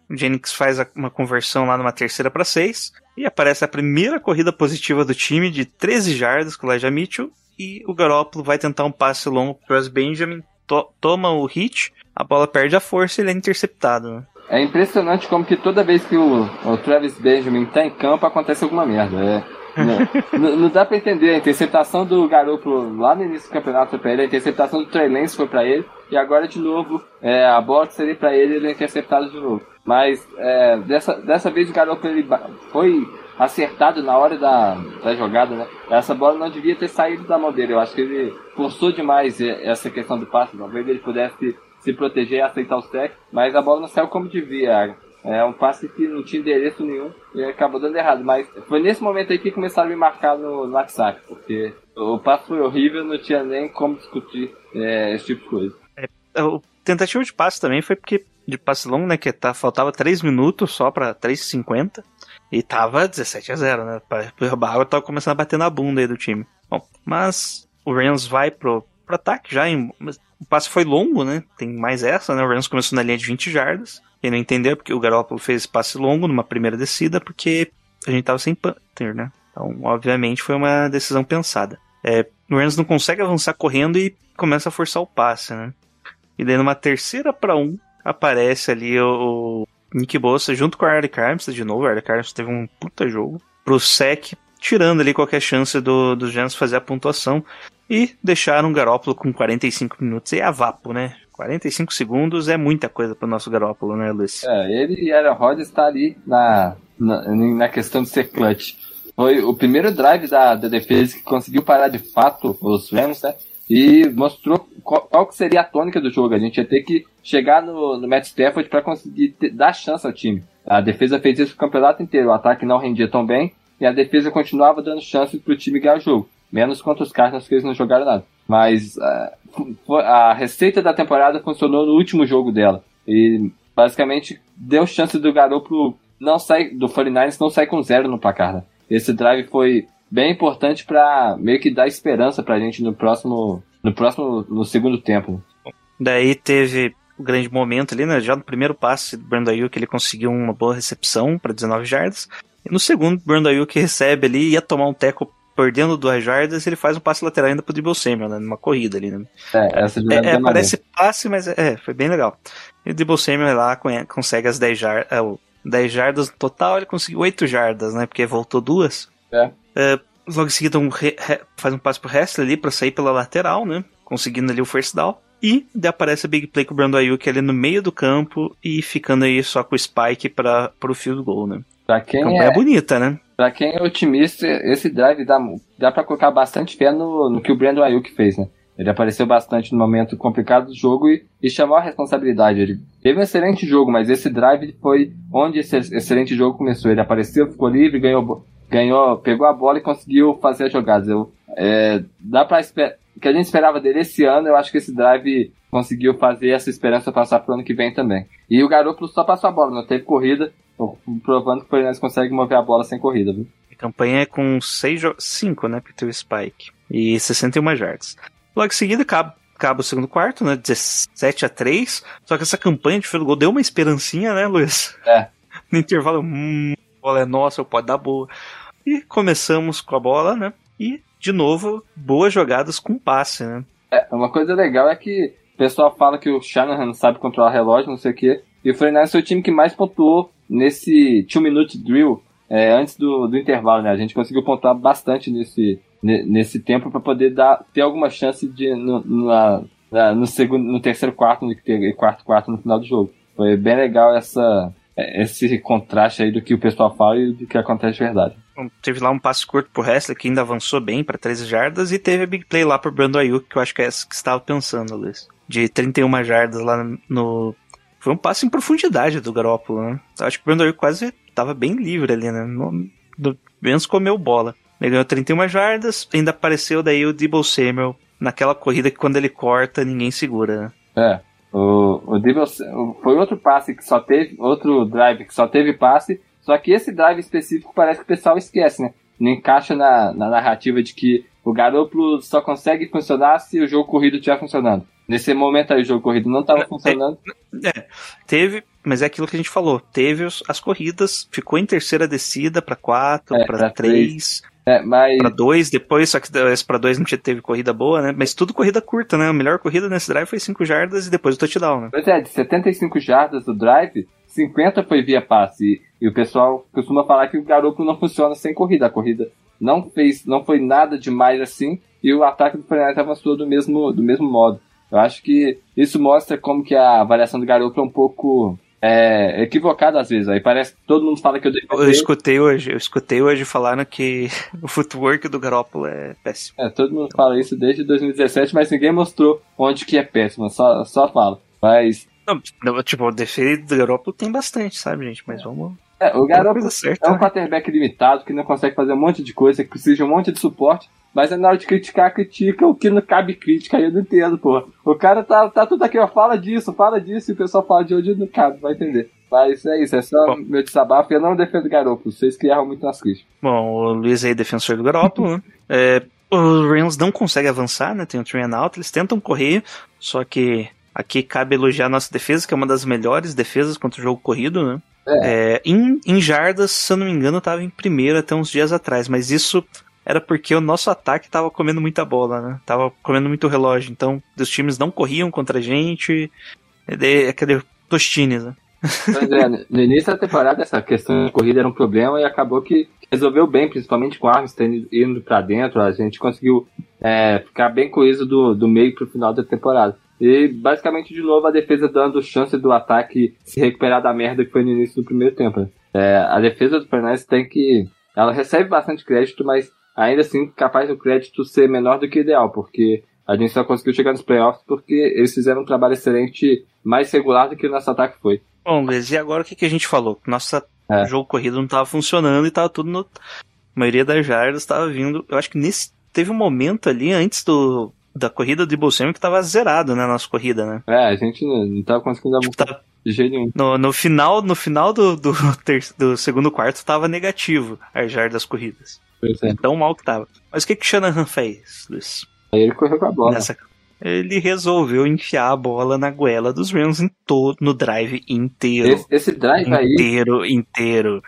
O Jennings faz uma conversão lá numa terceira para 6 e aparece a primeira corrida positiva do time de 13 jardas com o Elijah Mitchell e o Garoppolo vai tentar um passe longo pro Benjamin, to toma o hit, a bola perde a força e ele é interceptado. Né? É impressionante como que toda vez que o, o Travis Benjamin tá em campo acontece alguma merda. É, não, não, dá pra entender. A interceptação do garoto lá no início do campeonato foi pra ele, a interceptação do Trey Lance foi pra ele, e agora de novo é, a bola seria pra ele ele é interceptado de novo. Mas é, dessa, dessa vez o garoto ele foi acertado na hora da, da jogada, né? Essa bola não devia ter saído da mão dele. Eu acho que ele forçou demais essa questão do passe. Talvez ele pudesse se proteger e aceitar o sec, mas a bola não saiu como devia. É um passe que não tinha endereço nenhum e acabou dando errado. Mas foi nesse momento aí que começaram a me marcar no, no WhatsApp, porque o passe foi horrível, não tinha nem como discutir é, esse tipo de coisa. É, o de passe também foi porque de passe longo, né, que tá, faltava 3 minutos só pra 3,50 e tava 17 a 0, né, o água tava começando a bater na bunda aí do time. Bom, mas o Rams vai pro, pro ataque já, em, o passe foi longo, né, tem mais essa, né, o Rams começou na linha de 20 jardas, quem não entendeu, porque o Garoppolo fez passe longo numa primeira descida, porque a gente tava sem Panther, né? Então, obviamente, foi uma decisão pensada. É, o Rams não consegue avançar correndo e começa a forçar o passe, né? E daí numa terceira para um, aparece ali o, Nick Bossa junto com o Eric Armstead de novo. O Eric Armstead teve um puta jogo pro sec, tirando ali qualquer chance do, dos Rams fazer a pontuação e deixaram o Garópolo com 45 minutos e a vapo, né? 45 segundos é muita coisa pro nosso Garópolo, né, Luiz? É, ele e Aaron Rodgers tá ali na, na, na, questão de ser clutch. Foi o primeiro drive da, da defesa que conseguiu parar de fato os Rams, né? E mostrou qual, qual, que seria a tônica do jogo. A gente ia ter que chegar no, no Matt Stafford para conseguir ter, dar chance ao time. A defesa fez isso o campeonato inteiro. O ataque não rendia tão bem e a defesa continuava dando chances pro time ganhar o jogo. Menos os Cardinals que eles não jogaram nada. Mas uh, a receita da temporada funcionou no último jogo dela. E basicamente deu chance do garoto não sair, do 49ers não sair com zero no placar. Né? Esse drive foi bem importante para meio que dar esperança pra gente no próximo, no próximo, no segundo tempo. Daí teve o grande momento ali, né? Já no primeiro passe do Brandon Ayuk ele conseguiu uma boa recepção para 19 jardas. E no segundo, o Brandon Ayuk recebe ali, ia tomar um teco perdendo duas jardas, ele faz um passe lateral ainda pro Dribble Samuel, né? Numa corrida ali, né? É, essa é, é parece passe, mas é, foi bem legal. E o Dribble Samuel lá consegue as 10 jardas, é, 10 jardas no total, ele conseguiu 8 jardas, né? Porque voltou duas. É. é logo em seguida um re, re, faz um passe pro Hessler ali pra sair pela lateral, né? Conseguindo ali o first down. E aparece a big play com o Brandon Ayuk ali no meio do campo e ficando aí só com o Spike para pro field goal, né? Pra quem Campanha é bonita, né? Pra quem é otimista, esse drive dá, dá pra colocar bastante fé no, no que o Brandon Ayuk fez, né? Ele apareceu bastante no momento complicado do jogo e, e, chamou a responsabilidade. Ele teve um excelente jogo, mas esse drive foi onde esse excelente jogo começou. Ele apareceu, ficou livre, ganhou, ganhou, pegou a bola e conseguiu fazer as jogadas. Eu, é, dá pra esperar. O que a gente esperava dele esse ano, eu acho que esse drive conseguiu fazer essa esperança passar pro ano que vem também. E o Garoppolo só passou a bola, não teve corrida, provando que o Fernandes consegue mover a bola sem corrida, viu? A campanha é com 5, né, pro Spike. e 61 jardas. Logo em seguida, acaba, acaba o segundo quarto, né? 17 a 3 Só que essa campanha de field goal deu uma esperancinha, né, Luiz? É. No intervalo, hum, a bola é nossa, pode dar boa. E começamos com a bola, né? E, de novo, boas jogadas com passe, né? É, uma coisa legal é que o pessoal fala que o Shanahan não sabe controlar relógio, não sei o quê. E o 49 foi o time que mais pontuou nesse 2-minute drill é, antes do, do intervalo, né? A gente conseguiu pontuar bastante nesse, nesse tempo para poder dar, ter alguma chance de no, na, na, no segundo, no terceiro quarto e quarto quarto no final do jogo. Foi bem legal essa, esse contraste aí do que o pessoal fala e do que acontece de verdade. Teve lá um passe curto pro Hessler que ainda avançou bem para 13 jardas e teve a big play lá pro Brando Ayuk, que eu acho que é essa que estava pensando, Luiz. De 31 jardas lá no. Foi um passe em profundidade do Garópolo, né? Acho que o Brando Ayuk quase estava bem livre ali, né? No, no, menos comeu bola. Ele ganhou 31 jardas, ainda apareceu daí o Debo Samuel naquela corrida que quando ele corta, ninguém segura, né? É. O, o Debo foi outro passe que só teve, outro drive que só teve passe, só que esse drive específico parece que o pessoal esquece, né? Não encaixa na, na narrativa de que o Garoppolo só consegue funcionar se o jogo corrido estiver funcionando. Nesse momento aí o jogo corrido não estava funcionando. É, é, teve, mas é aquilo que a gente falou. Teve as corridas, ficou em terceira descida para quatro, é, para três. É, mas... Pra dois, depois, só que esse pra dois não teve corrida boa, né? Mas tudo corrida curta, né? A melhor corrida nesse drive foi 5 jardas e depois o touchdown, né? Pois é, de 75 jardas do drive, 50 foi via passe. E, e o pessoal costuma falar que o garoto não funciona sem corrida. A corrida não fez, não foi nada demais assim, e o ataque do Fernandes avançou do mesmo, do mesmo modo. Eu acho que isso mostra como que a avaliação do garoto é um pouco é, equivocado às vezes. Aí parece que todo mundo fala que eu Eu escutei hoje, eu escutei hoje falando que o footwork do Garoppolo é péssimo. É, todo mundo fala isso desde 2017, mas ninguém mostrou onde que é péssimo, só, só fala. Mas. Não, tipo, o defeito do Garoppolo tem bastante, sabe, gente? Mas vamos. É, o Garoppolo é um né? quarterback limitado que não consegue fazer um monte de coisa, que precisa de um monte de suporte. Mas na hora de criticar, critica o que não cabe crítica, aí eu não entendo, porra. O cara tá, tá tudo aqui, ó, fala disso, fala disso, e o pessoal fala de onde não cabe, vai entender. Mas é isso, é só Bom. meu desabafo. Eu não defendo o Garoppolo, vocês que erram muito nas críticas. Bom, o Luiz aí é defensor do Garoppolo, né? É, os Rams não conseguem avançar, né? Tem o train out, eles tentam correr, só que aqui cabe elogiar a nossa defesa, que é uma das melhores defesas contra o jogo corrido, né? É. É, em, em jardas, se eu não me engano, estava em primeiro até uns dias atrás, mas isso era porque o nosso ataque tava comendo muita bola, né? Tava comendo muito relógio. Então, os times não corriam contra a gente. Cadê Tostines, né? Pois é, no início da temporada essa questão de corrida era um problema e acabou que resolveu bem, principalmente com o Armstead indo para dentro, a gente conseguiu é, ficar bem coeso do, do meio pro final da temporada. E basicamente de novo a defesa dando chance do ataque se recuperar da merda que foi no início do primeiro tempo. Né? É, a defesa do Fernandes tem que. Ela recebe bastante crédito, mas ainda assim capaz do crédito ser menor do que o ideal, porque a gente só conseguiu chegar nos playoffs porque eles fizeram um trabalho excelente, mais regular do que o nosso ataque foi. Bom, Luiz, e agora o que, que a gente falou? Nosso é. jogo corrido não estava funcionando e estava tudo no. A maioria das jardas estava vindo. Eu acho que nesse. Teve um momento ali antes do, da corrida de Bolsonaro que estava zerado, né? Nossa corrida, né? É, a gente não, estava conseguindo tipo, tá... de jeito nenhum. No, no final, no final do, do, ter, do segundo quarto estava negativo as jardas corridas. É. Tão mal que tava. Mas o que que Shanahan fez, Luiz? Aí ele correu com a bola. Nessa... Ele resolveu enfiar a bola na goela dos Rams em todo, no drive inteiro. Esse, esse drive inteiro, aí. Inteiro, inteiro.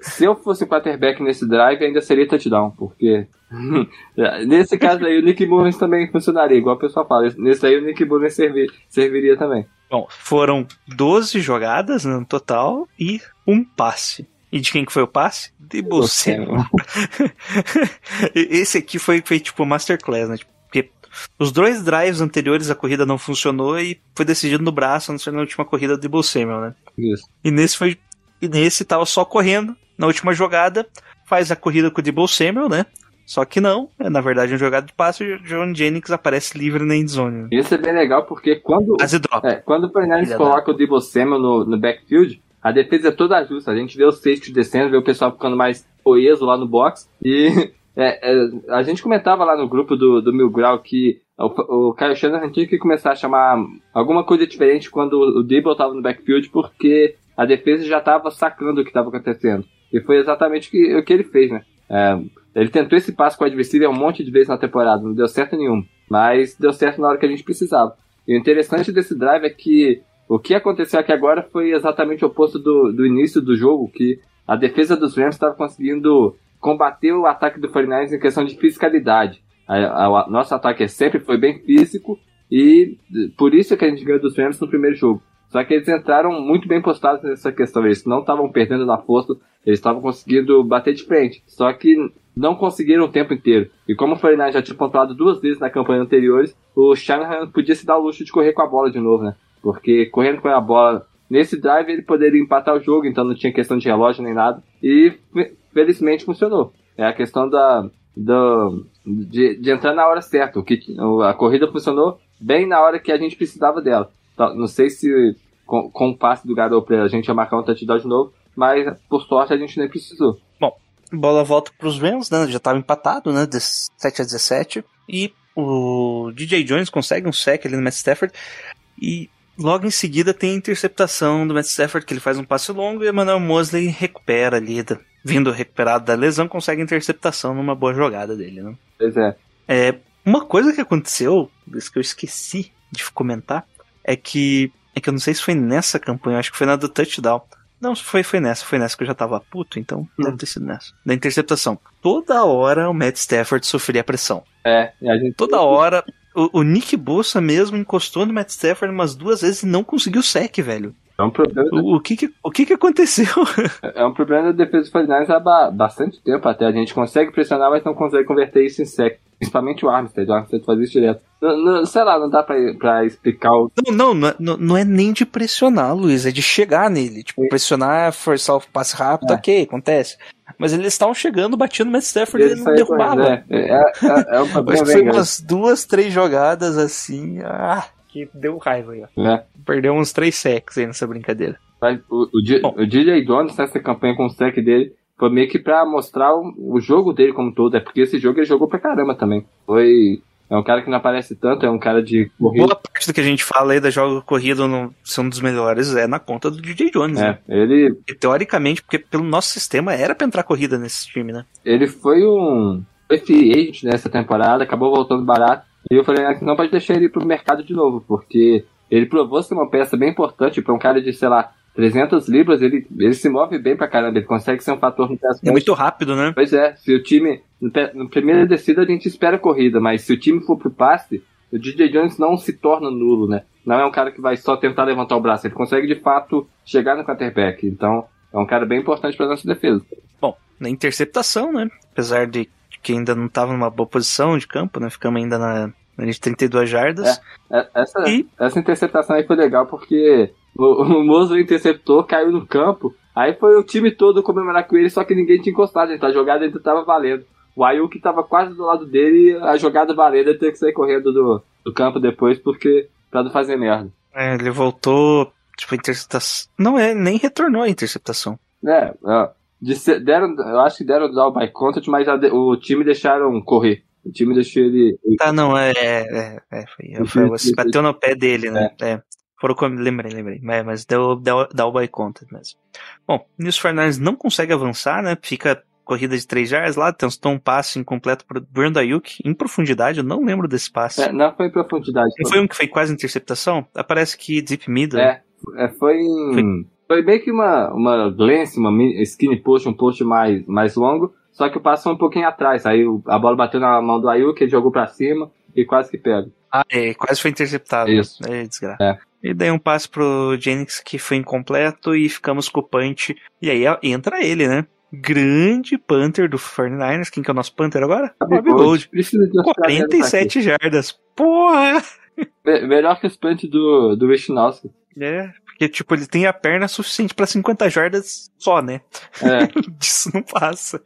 Se eu fosse quarterback nesse drive, ainda seria touchdown, porque. nesse caso aí, o Nick Mullins também funcionaria, igual o pessoal fala. Nesse aí, o Nick Mullins servir, serviria também. Bom, foram 12 jogadas no total e um passe. E de quem que foi o passe? De Bolsonaro. Esse aqui foi, foi tipo masterclass, né? Tipo, porque os dois drives anteriores a corrida não funcionou e foi decidido no braço na última corrida de Bolsonaro, né? Isso. E nesse foi. E nesse tava só correndo. Na última jogada, faz a corrida com o Debo Samuel, né? Só que não, é na verdade uma jogada de passe e o John Jennings aparece livre na endzone. Isso é bem legal porque quando, é, quando o Fernandes coloca o Debo Samuel no, no backfield, a defesa é toda justa. A gente vê os safety descendo, vê o pessoal ficando mais coeso lá no box. E é, é, a gente comentava lá no grupo do, do Mil Grau que o, o Kyle Shanahan tinha que começar a chamar alguma coisa diferente quando o Debo estava no backfield, porque a defesa já estava sacando o que estava acontecendo. E foi exatamente o que, o que ele fez, né? É, Ele tentou esse passo com o adversário um monte de vezes na temporada, não deu certo nenhum. Mas deu certo na hora que a gente precisava. E o interessante desse drive é que o que aconteceu aqui agora foi exatamente o oposto do, do início do jogo, que a defesa dos Rams estava conseguindo combater o ataque do 49ers em questão de a, nosso ataque sempre foi bem físico e por isso que a gente ganhou dos Rams no primeiro jogo. Só que eles entraram muito bem postados nessa questão. Eles não estavam perdendo na força, eles estavam conseguindo bater de frente. Só que não conseguiram o tempo inteiro. E como o 49 já tinha pontuado duas vezes na campanha anteriores, o Shanahan podia se dar o luxo de correr com a bola de novo, né? Porque correndo com a bola nesse drive ele poderia empatar o jogo, então não tinha questão de relógio nem nada. E felizmente funcionou. É a questão da, do, de, de entrar na hora certa. O que, a corrida funcionou bem na hora que a gente precisava dela. Então, não sei se com, com o passe do Garoppolo a gente ia marcar um touchdown de novo, mas por sorte a gente nem precisou. Bom, bola volta para os Rams, né? Já estava empatado, né? 7 a 17 e o DJ Jones consegue um sec ali no Matt Stafford e logo em seguida tem a interceptação do Matt Stafford que ele faz um passe longo e Emmanuel Mosley recupera ali, vindo recuperado da lesão, consegue interceptação numa boa jogada dele, né? Pois é. É, uma coisa que aconteceu, isso que eu esqueci de comentar, é que é que eu não sei se foi nessa campanha, acho que foi na do touchdown. Não, foi, foi nessa, foi nessa que eu já tava puto, então hum. deve ter sido nessa. Da interceptação. Toda hora o Matt Stafford sofria pressão. É, a gente... Toda hora. O, o Nick Bossa mesmo encostou no Matt Stafford umas duas vezes e não conseguiu sec, velho. É um problema. O, o, que, que, o que, que aconteceu? É um problema da defesa dos 49 há bastante tempo até. A gente consegue pressionar, mas não consegue converter isso em sec. Principalmente o Armstead. O Armstead faz isso direto. Não, não, sei lá, não dá pra, pra explicar o. Não, não, não, não é nem de pressionar, Luiz. É de chegar nele. Tipo, é. pressionar, forçar o passe rápido, é. ok, acontece. Mas eles estavam chegando, batendo o Matt Stafford e ele não derrubava. É, é, é, é um problema. Acho que foi umas duas, três jogadas assim. Ah, que deu raiva aí, ó. É. Perdeu uns três sacks aí nessa brincadeira. Mas o, o, o DJ Jones, nessa campanha com o sec dele, foi meio que pra mostrar o, o, jogo dele como todo. É porque esse jogo ele jogou pra caramba também. Foi. É um cara que não aparece tanto, é um cara de corrida. Boa parte do que a gente fala aí da jogo corrido no, ser um dos melhores é na conta do DJ Jones, é, né? Ele. E, teoricamente, porque pelo nosso sistema era pra entrar corrida nesse time, né? Ele foi um. Foi free agent nessa temporada, acabou voltando barato. E eu falei, ah, não pode deixar ele ir pro mercado de novo, porque ele provou ser uma peça bem importante para um cara de, sei lá, 300 libras, ele, ele se move bem pra caramba, ele consegue ser um fator no É muito rápido, né? Pois é, se o time, no, no primeira descida a gente espera a corrida, mas se o time for pro passe, o DJ Jones não se torna nulo, né? Não é um cara que vai só tentar levantar o braço, ele consegue de fato chegar no quarterback, então é um cara bem importante para nossa defesa. Bom, na interceptação, né? Apesar de que ainda não estava numa boa posição de campo, né? Ficamos ainda na, na de 32 jardas. É, é, essa, e... essa interceptação aí foi legal porque o, o Mozo interceptou, caiu no campo. Aí foi o time todo comemorar com ele, só que ninguém tinha encostado. Então a jogada ainda tava valendo. O Ayuki tava quase do lado dele, a jogada valendo, ele teve que sair correndo do, do campo depois, porque pra não fazer merda. É, ele voltou, tipo, a interceptação. Não é, nem retornou a interceptação. É, é de, deram, eu acho que deram dar o by contact, mas a, o time deixaram correr. O time deixou ele. Tá, não, é. é, é foi, foi, você bateu no pé dele, né? É. é. Foram com... Lembrei, lembrei. Mas, mas deu, deu, deu o by conta mesmo. Bom, Nilson Fernandes não consegue avançar, né? Fica corrida de 3 yards lá, tentou um passe incompleto para Brandon Ayuk em profundidade, eu não lembro desse passe. É, não foi em profundidade. Não foi um que foi quase interceptação? Aparece que deep middle. É, é foi em... Foi... foi meio que uma, uma glance, uma skinny post, um post mais, mais longo, só que o passe foi um pouquinho atrás, aí a bola bateu na mão do Ayuk, ele jogou para cima e quase que pega. Ah, é, quase foi interceptado. Isso. É, desgraça. É. E daí um passe pro Jennings que foi incompleto e ficamos com o punch. E aí entra ele, né? Grande Panther do 49ers. Quem que é o nosso Panther agora? Bobby Gold. Precisa de 47 jardas. Porra! melhor que os punch do, do Wisnowski. É, porque tipo, ele tem a perna suficiente para 50 jardas só, né? É. Disso não passa.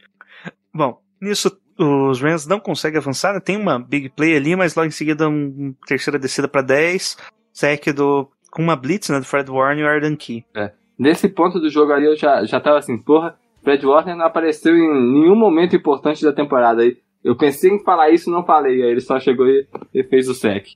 Bom, nisso os Rams não conseguem avançar, né? tem uma big play ali, mas logo em seguida uma terceira descida para 10 sec do, com uma blitz, né, do Fred Warner e o Arden Key. É. Nesse ponto do jogo ali eu já, já tava assim, porra, Fred Warner não apareceu em nenhum momento importante da temporada. Aí eu pensei em falar isso não falei, aí ele só chegou e, e fez o sec.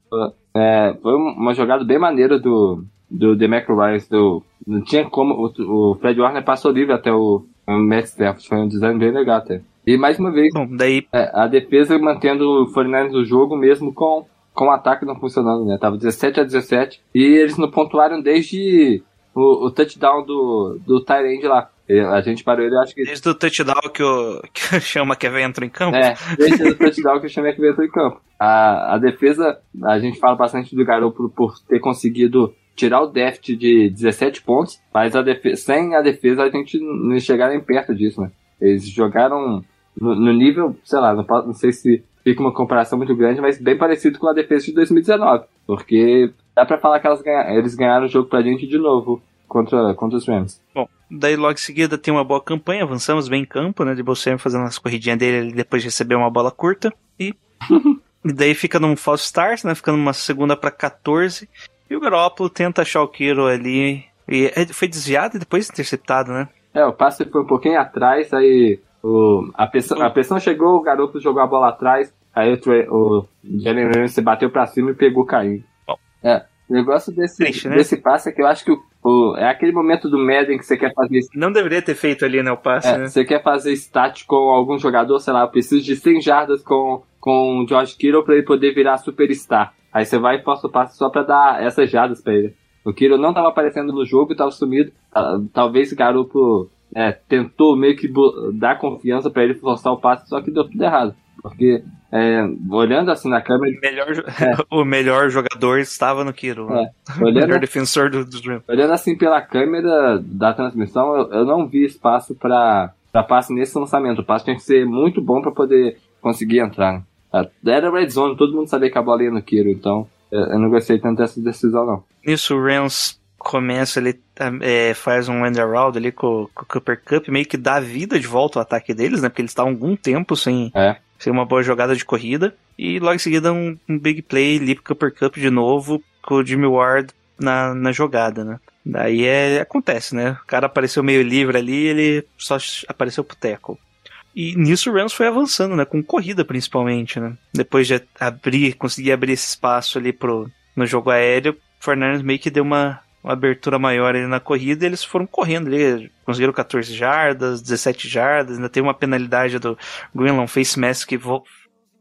É, foi uma jogada bem maneira do, do Demeco Ryan. Do, não tinha como, o, o Fred Warner passou livre até o, o Matt Stafford, foi um design bem legal até. E mais uma vez, Bom, daí é, a defesa mantendo o 49ers no jogo mesmo com, com o ataque não funcionando, né? Tava 17 a 17 e eles não pontuaram desde o, o touchdown do, do Tyrande lá. A gente parou ele, acho que. desde o touchdown que o, que chama Kevin entra em campo, É, desde o touchdown que eu chamei que veio em campo. A, a defesa, a gente fala bastante do Garoppolo por ter conseguido tirar o déficit de 17 pontos, mas a defesa, sem a defesa a gente não chegar nem perto disso, né? Eles jogaram no, no nível, sei lá, não, posso- não sei se fica uma comparação muito grande, mas bem parecido com a defesa de 2019. Porque dá pra falar que elas ganha- eles ganharam o jogo pra gente de novo contra, contra os Rams. Bom, daí logo em seguida tem uma boa campanha, avançamos bem em campo, né? De Bolsonaro fazendo as corridinhas dele depois de receber uma bola curta. E, e daí fica num false start, né? Fica numa segunda pra 14. E o Garoppolo tenta achar o Kiro ali. E é, foi desviado e depois interceptado, né? É, o passe foi um pouquinho atrás, aí o, a, pressão, a pressão chegou, o garoto jogou a bola atrás, aí o, o Jalen Ramsey bateu pra cima e pegou caindo. Bom. É, o negócio desse, Triste, né? desse passe é que eu acho que o, o- é aquele momento do Madden que você quer fazer Não deveria ter feito ali, né? O passe, é, né? você quer fazer stat com algum jogador, sei lá, eu preciso de 100 jardas com, com o George Kittle pra ele poder virar superstar. Aí você vai e posta o passe só pra dar essas jardas pra ele. O Kittle não tava aparecendo no jogo e tava sumido. Ah, Talvez o garoto é, tentou meio que dar confiança pra ele forçar o passe, só que deu tudo errado. Porque, é, olhando assim na câmera, O melhor, jo- o melhor jogador estava no Kiro. é, O melhor olhando, defensor do, dos Rams. olhando assim pela câmera da transmissão, eu, eu não vi espaço pra passe nesse lançamento. O passe tinha que ser muito bom pra poder conseguir entrar. Ah, Era red zone, todo mundo sabia que a bola ia no Kiro, então eu, eu não gostei tanto dessa decisão, não. Nisso o Rams começa, ele é, faz um end around ali com, com o Cooper Cup, meio que dá vida de volta ao ataque deles, né? Porque eles estavam algum tempo sem, É. sem uma boa jogada de corrida. E logo em seguida um, um big play ali pro Cooper Cup de novo, com o Jimmy Ward na, na jogada, né? Daí é, acontece, né? O cara apareceu meio livre ali, ele só apareceu pro tackle. E nisso o Rams foi avançando, né? Com corrida principalmente, né? Depois de abrir, conseguir abrir esse espaço ali pro, no jogo aéreo, o Fernandes meio que deu uma, uma abertura maior ali na corrida e eles foram correndo ali. Conseguiram 14 jardas, 17 jardas, ainda teve uma penalidade do Greenlawn Face Mask que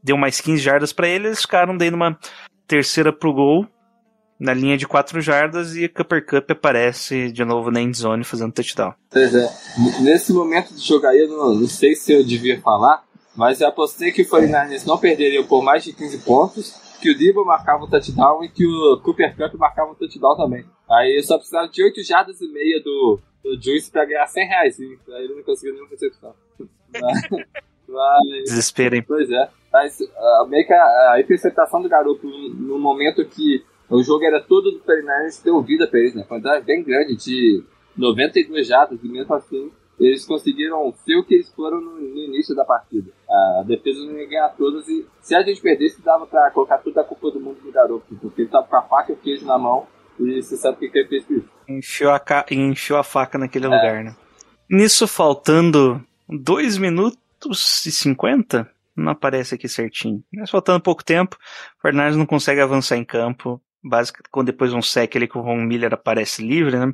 deu mais 15 jardas pra ele, eles ficaram daí numa terceira pro gol, na linha de 4 jardas, e Cooper Cup aparece de novo na end zone fazendo touchdown. Pois é. Nesse momento de jogo aí, eu não, não sei se eu devia falar, mas eu apostei que o 49ers não perderia por mais de 15 pontos, que o Debo marcava um touchdown e que o Cooper Cup marcava um touchdown também. Aí eu só precisava de 8 jardas e meia do, do Juice pra ganhar 100 reais, e aí ele não conseguiu nenhuma recepção. Mas, mas- Desespero, hein? Pois é. Mas ah, meio que a, a interceptação do garoto no, no momento que o jogo era todo do 49ers deu vida pra eles, né? Foi bem grande de 92 jatos e mesmo assim eles conseguiram ser o que eles foram no, no início da partida. A defesa não ia ganhar todas e se a gente perdesse dava pra colocar toda a culpa do mundo no garoto, porque ele tava com a faca e o queijo na mão e você sabe o que que ele fez com isso. Enfiou a, ca... enfiou a faca naquele lugar, né? Nisso, faltando 2 minutos e 50, não aparece aqui certinho. Mas faltando pouco tempo, o Fernandes não consegue avançar em campo. Basicamente, quando depois um sec ali que o Von Miller aparece livre, né?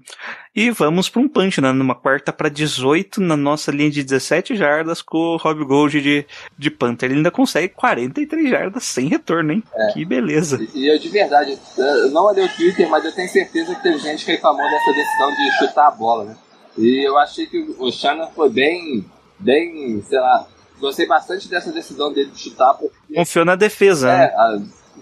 E vamos para um punch, né? Numa quarta para 18, na nossa linha de 17 jardas, com o Rob Gold de, de Panther. Ele ainda consegue 43 jardas sem retorno, hein? Que beleza. E eu de verdade, eu não olhei o Twitter, mas eu tenho certeza que teve gente que reclamou dessa decisão de chutar a bola, né? E eu achei que o Shannon foi bem, bem, sei lá, gostei bastante dessa decisão dele de chutar, porque Confiou na defesa, é, né? a,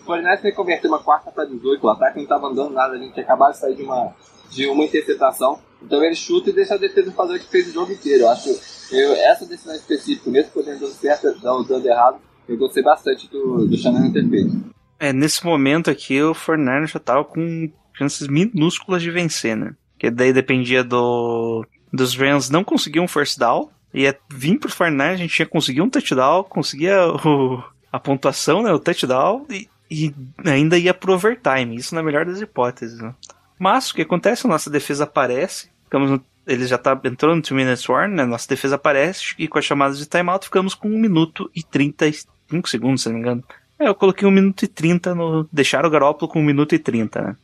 Fortnite foi converter uma quarta para 18, o ataque não estava andando nada, a gente tinha acabado de sair de uma, de uma interceptação, então ele chuta e deixa a defesa fazer o que fez o jogo inteiro. Eu acho eu, essa decisão específica, mesmo podendo dando certo, dando, dando errado, eu gostei bastante do, do Shannon ter feito. É, nesse momento aqui, o Fortnite já tava com chances minúsculas de vencer, né? Que daí dependia do dos Rams não conseguir um first down, ia vir pro Fortnite, a gente ia conseguir um touchdown, conseguia o, a pontuação, né, o touchdown, e, e ainda ia pro overtime, isso na melhor das hipóteses, né? Mas o que acontece, nossa defesa aparece, ficamos no, ele já tá entrando no 2 minutes warning, né, nossa defesa aparece, e com as chamadas de timeout ficamos com 1 minuto e 35 segundos, se não me engano. É, eu coloquei 1 minuto e 30 no. Deixar o Garópolo com 1 minuto e 30, né?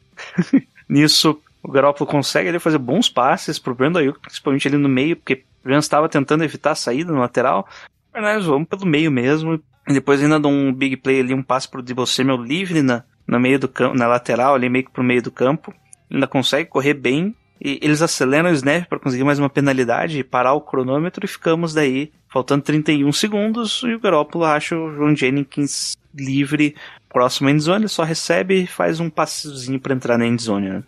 Nisso, o Garópolo consegue ele fazer bons passes pro Brandon Ayuk, principalmente ali no meio, porque o Rams estava tentando evitar a saída no lateral. Nós vamos pelo meio mesmo. Depois ainda dá um big play ali, um passe pro Debo Samuel livre na, meio do campo, na lateral, ali meio que pro meio do campo. Ainda consegue correr bem. E eles aceleram o snap para conseguir mais uma penalidade, parar o cronômetro e ficamos daí, faltando 31 segundos, e o Garoppolo acha o John Jennings livre, próximo à endzone, ele só recebe e faz um passezinho para entrar na endzone, né?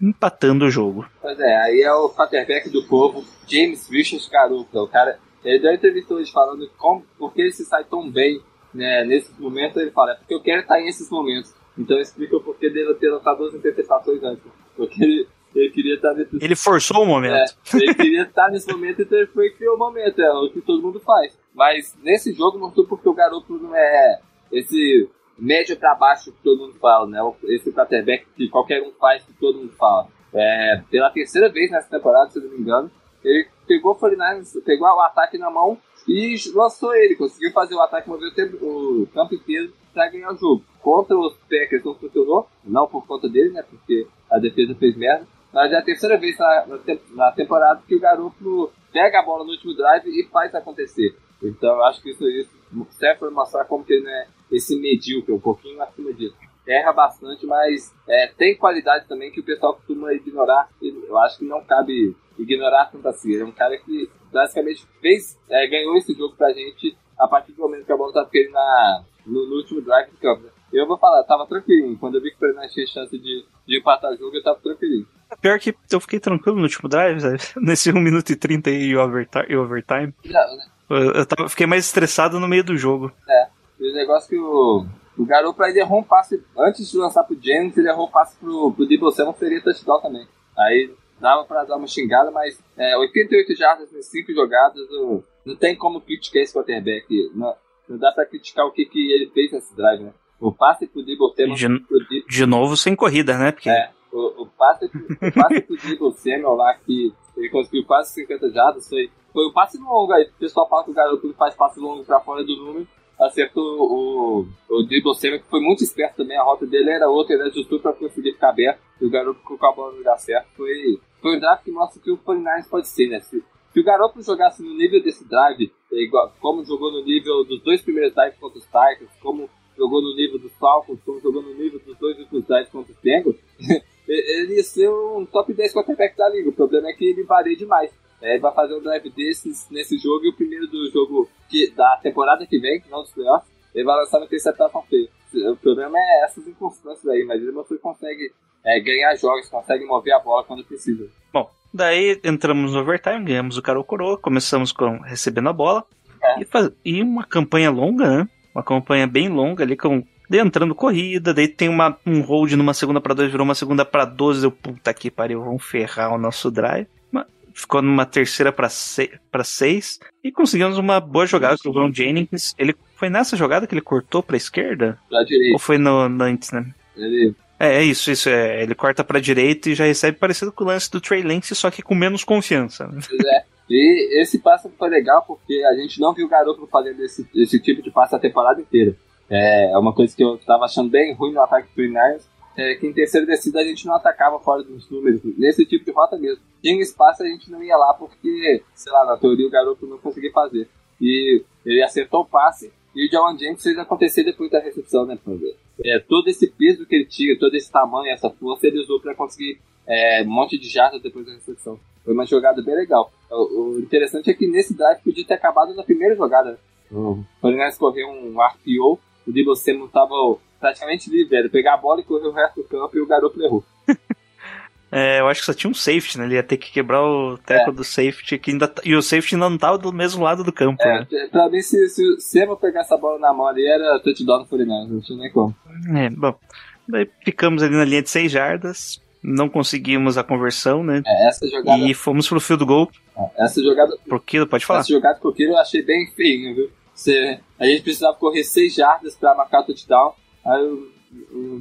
Empatando o jogo. Pois é, aí é o quarterback do povo, James Richards Garoppolo, o cara ele deu uma entrevista hoje falando como, por que ele se sai tão bem né, nesses momentos. Ele fala, é porque eu quero estar nesses momentos. Então explica o porquê dele ter lançado duas interpretações antes. Porque ele, ele queria estar nesse Ele forçou o momento. É, ele queria estar nesse momento, então ele foi e criou o momento. É o que todo mundo faz. Mas nesse jogo mostrou porque o garoto não é esse médio para baixo que todo mundo fala, né? Esse quarterback que qualquer um faz que todo mundo fala. É, pela terceira vez nessa temporada, se não me engano, ele pegou o 49 pegou o ataque na mão e lançou ele. Conseguiu fazer o ataque mover o, tempo, o campo inteiro para ganhar o jogo. Contra os Packers não funcionou, não por conta dele, né? Porque a defesa fez merda. Mas é a terceira vez na, na temporada que o garoto pega a bola no último drive e faz acontecer. Então eu acho que isso, isso serve para mostrar como que ele é esse medíocre, um pouquinho acima disso. Erra bastante, mas é, tem qualidade também que o pessoal costuma ignorar. Eu acho que não cabe ignorar assim. Ele é um cara que basicamente fez, é, ganhou esse jogo pra gente a partir do momento que a bola tava ele na, no, no, último drive do campo. Eu vou falar, tava tranquilinho. Quando eu vi que o Fernandes tinha chance de, de empatar o jogo, eu tava tranquilinho. Pior que eu fiquei tranquilo no último drive, sabe? Nesse 1 minuto e 30 e overtime. overtime. Não, né? Eu, eu tava, fiquei mais estressado no meio do jogo. É. E o negócio que o, o garoto ele errou um passe. Antes de lançar pro James, ele errou um passe pro, pro Debo Samuel, seria touchdown também. Aí dava para dar uma xingada, mas é, 88 jardas em 5 jogadas, não, não tem como criticar esse quarterback. Não, não dá para criticar o que, que ele fez nesse drive, né? O passe pro Debo Samuel... De, de novo sem corrida, né? Porque... É, o, o passe, o passe pro Debo Samuel lá, que ele conseguiu quase 50 jardas, foi, foi um passe longo aí. O pessoal fala que o garoto faz passe longo para fora do número, acertou o, o Dribble Samuel, que foi muito esperto também, a rota dele era outra, ele ajustou para conseguir ficar aberto, e o garoto colocou a bola no lugar certo. Foi, foi um draft que mostra que o 49 pode ser, né? Se, se o garoto jogasse no nível desse drive, é igual, como jogou no nível dos dois primeiros drives contra os Titans, como jogou no nível dos Falcons, como jogou no nível dos dois últimos drives contra os Bengals, ele ia ser um top 10 quarterback da liga. O problema é que ele varia demais. É, ele vai fazer um drive desses nesse jogo e o primeiro do jogo que, da temporada que vem, não dos playoffs, ele vai lançar no interceptação feio. O problema é essas inconstâncias aí, mas ele você consegue é, ganhar jogos, consegue mover a bola quando precisa. Bom, daí entramos no overtime, ganhamos o cara coroa, começamos com recebendo a bola é. e, faz, e uma campanha longa, né? Uma campanha bem longa ali com Daí entrando corrida, daí tem uma, um hold numa segunda para dois, virou uma segunda para 12. Eu, puta que pariu, vamos ferrar o nosso drive ficou numa terceira para seis e conseguimos uma boa jogada com o Ron Jennings. Ele foi nessa jogada que ele cortou para esquerda? Pra direita. Ou foi no, no antes, né? Ele... É, é isso, isso é. Ele corta para direita e já recebe parecido com o lance do Trey Lance, só que com menos confiança. Pois é. E esse passe foi legal porque a gente não viu o garoto fazendo esse, esse tipo de passe a temporada inteira. É, é uma coisa que eu tava achando bem ruim no ataque do Niners, é, que em terceira descida a gente não atacava fora dos números, nesse tipo de rota mesmo. Tinha espaço a gente não ia lá porque, sei lá, na teoria o garoto não conseguia fazer. E ele acertou o passe e o Jawan James fez acontecer depois da recepção, né, É, todo esse peso que ele tinha, todo esse tamanho, essa força, ele usou para conseguir é, um monte de jardas depois da recepção. Foi uma jogada bem legal. O, o, interessante é que nesse drive podia ter acabado na primeira jogada. O Fortnite correu um RPO, o Debo Samuel tava praticamente livre, era pegar a bola e correr o resto do campo e o garoto errou. É, eu acho que só tinha um safety, né? Ele ia ter que quebrar o teco é. do safety que ainda, e o safety ainda não tava do mesmo lado do campo. É, né? pra mim, se, se o Sema pegar essa bola na mão ali, era touchdown no Fluminense, não tinha nem como. É, bom. Daí ficamos ali na linha de 6 jardas, não conseguimos a conversão, né? É, essa jogada... E fomos pro field goal. É, essa jogada... Pro Kilo, pode falar. Essa jogada pro Kilo eu achei bem feinho, viu? Você, a gente precisava correr 6 jardas pra marcar o touchdown, aí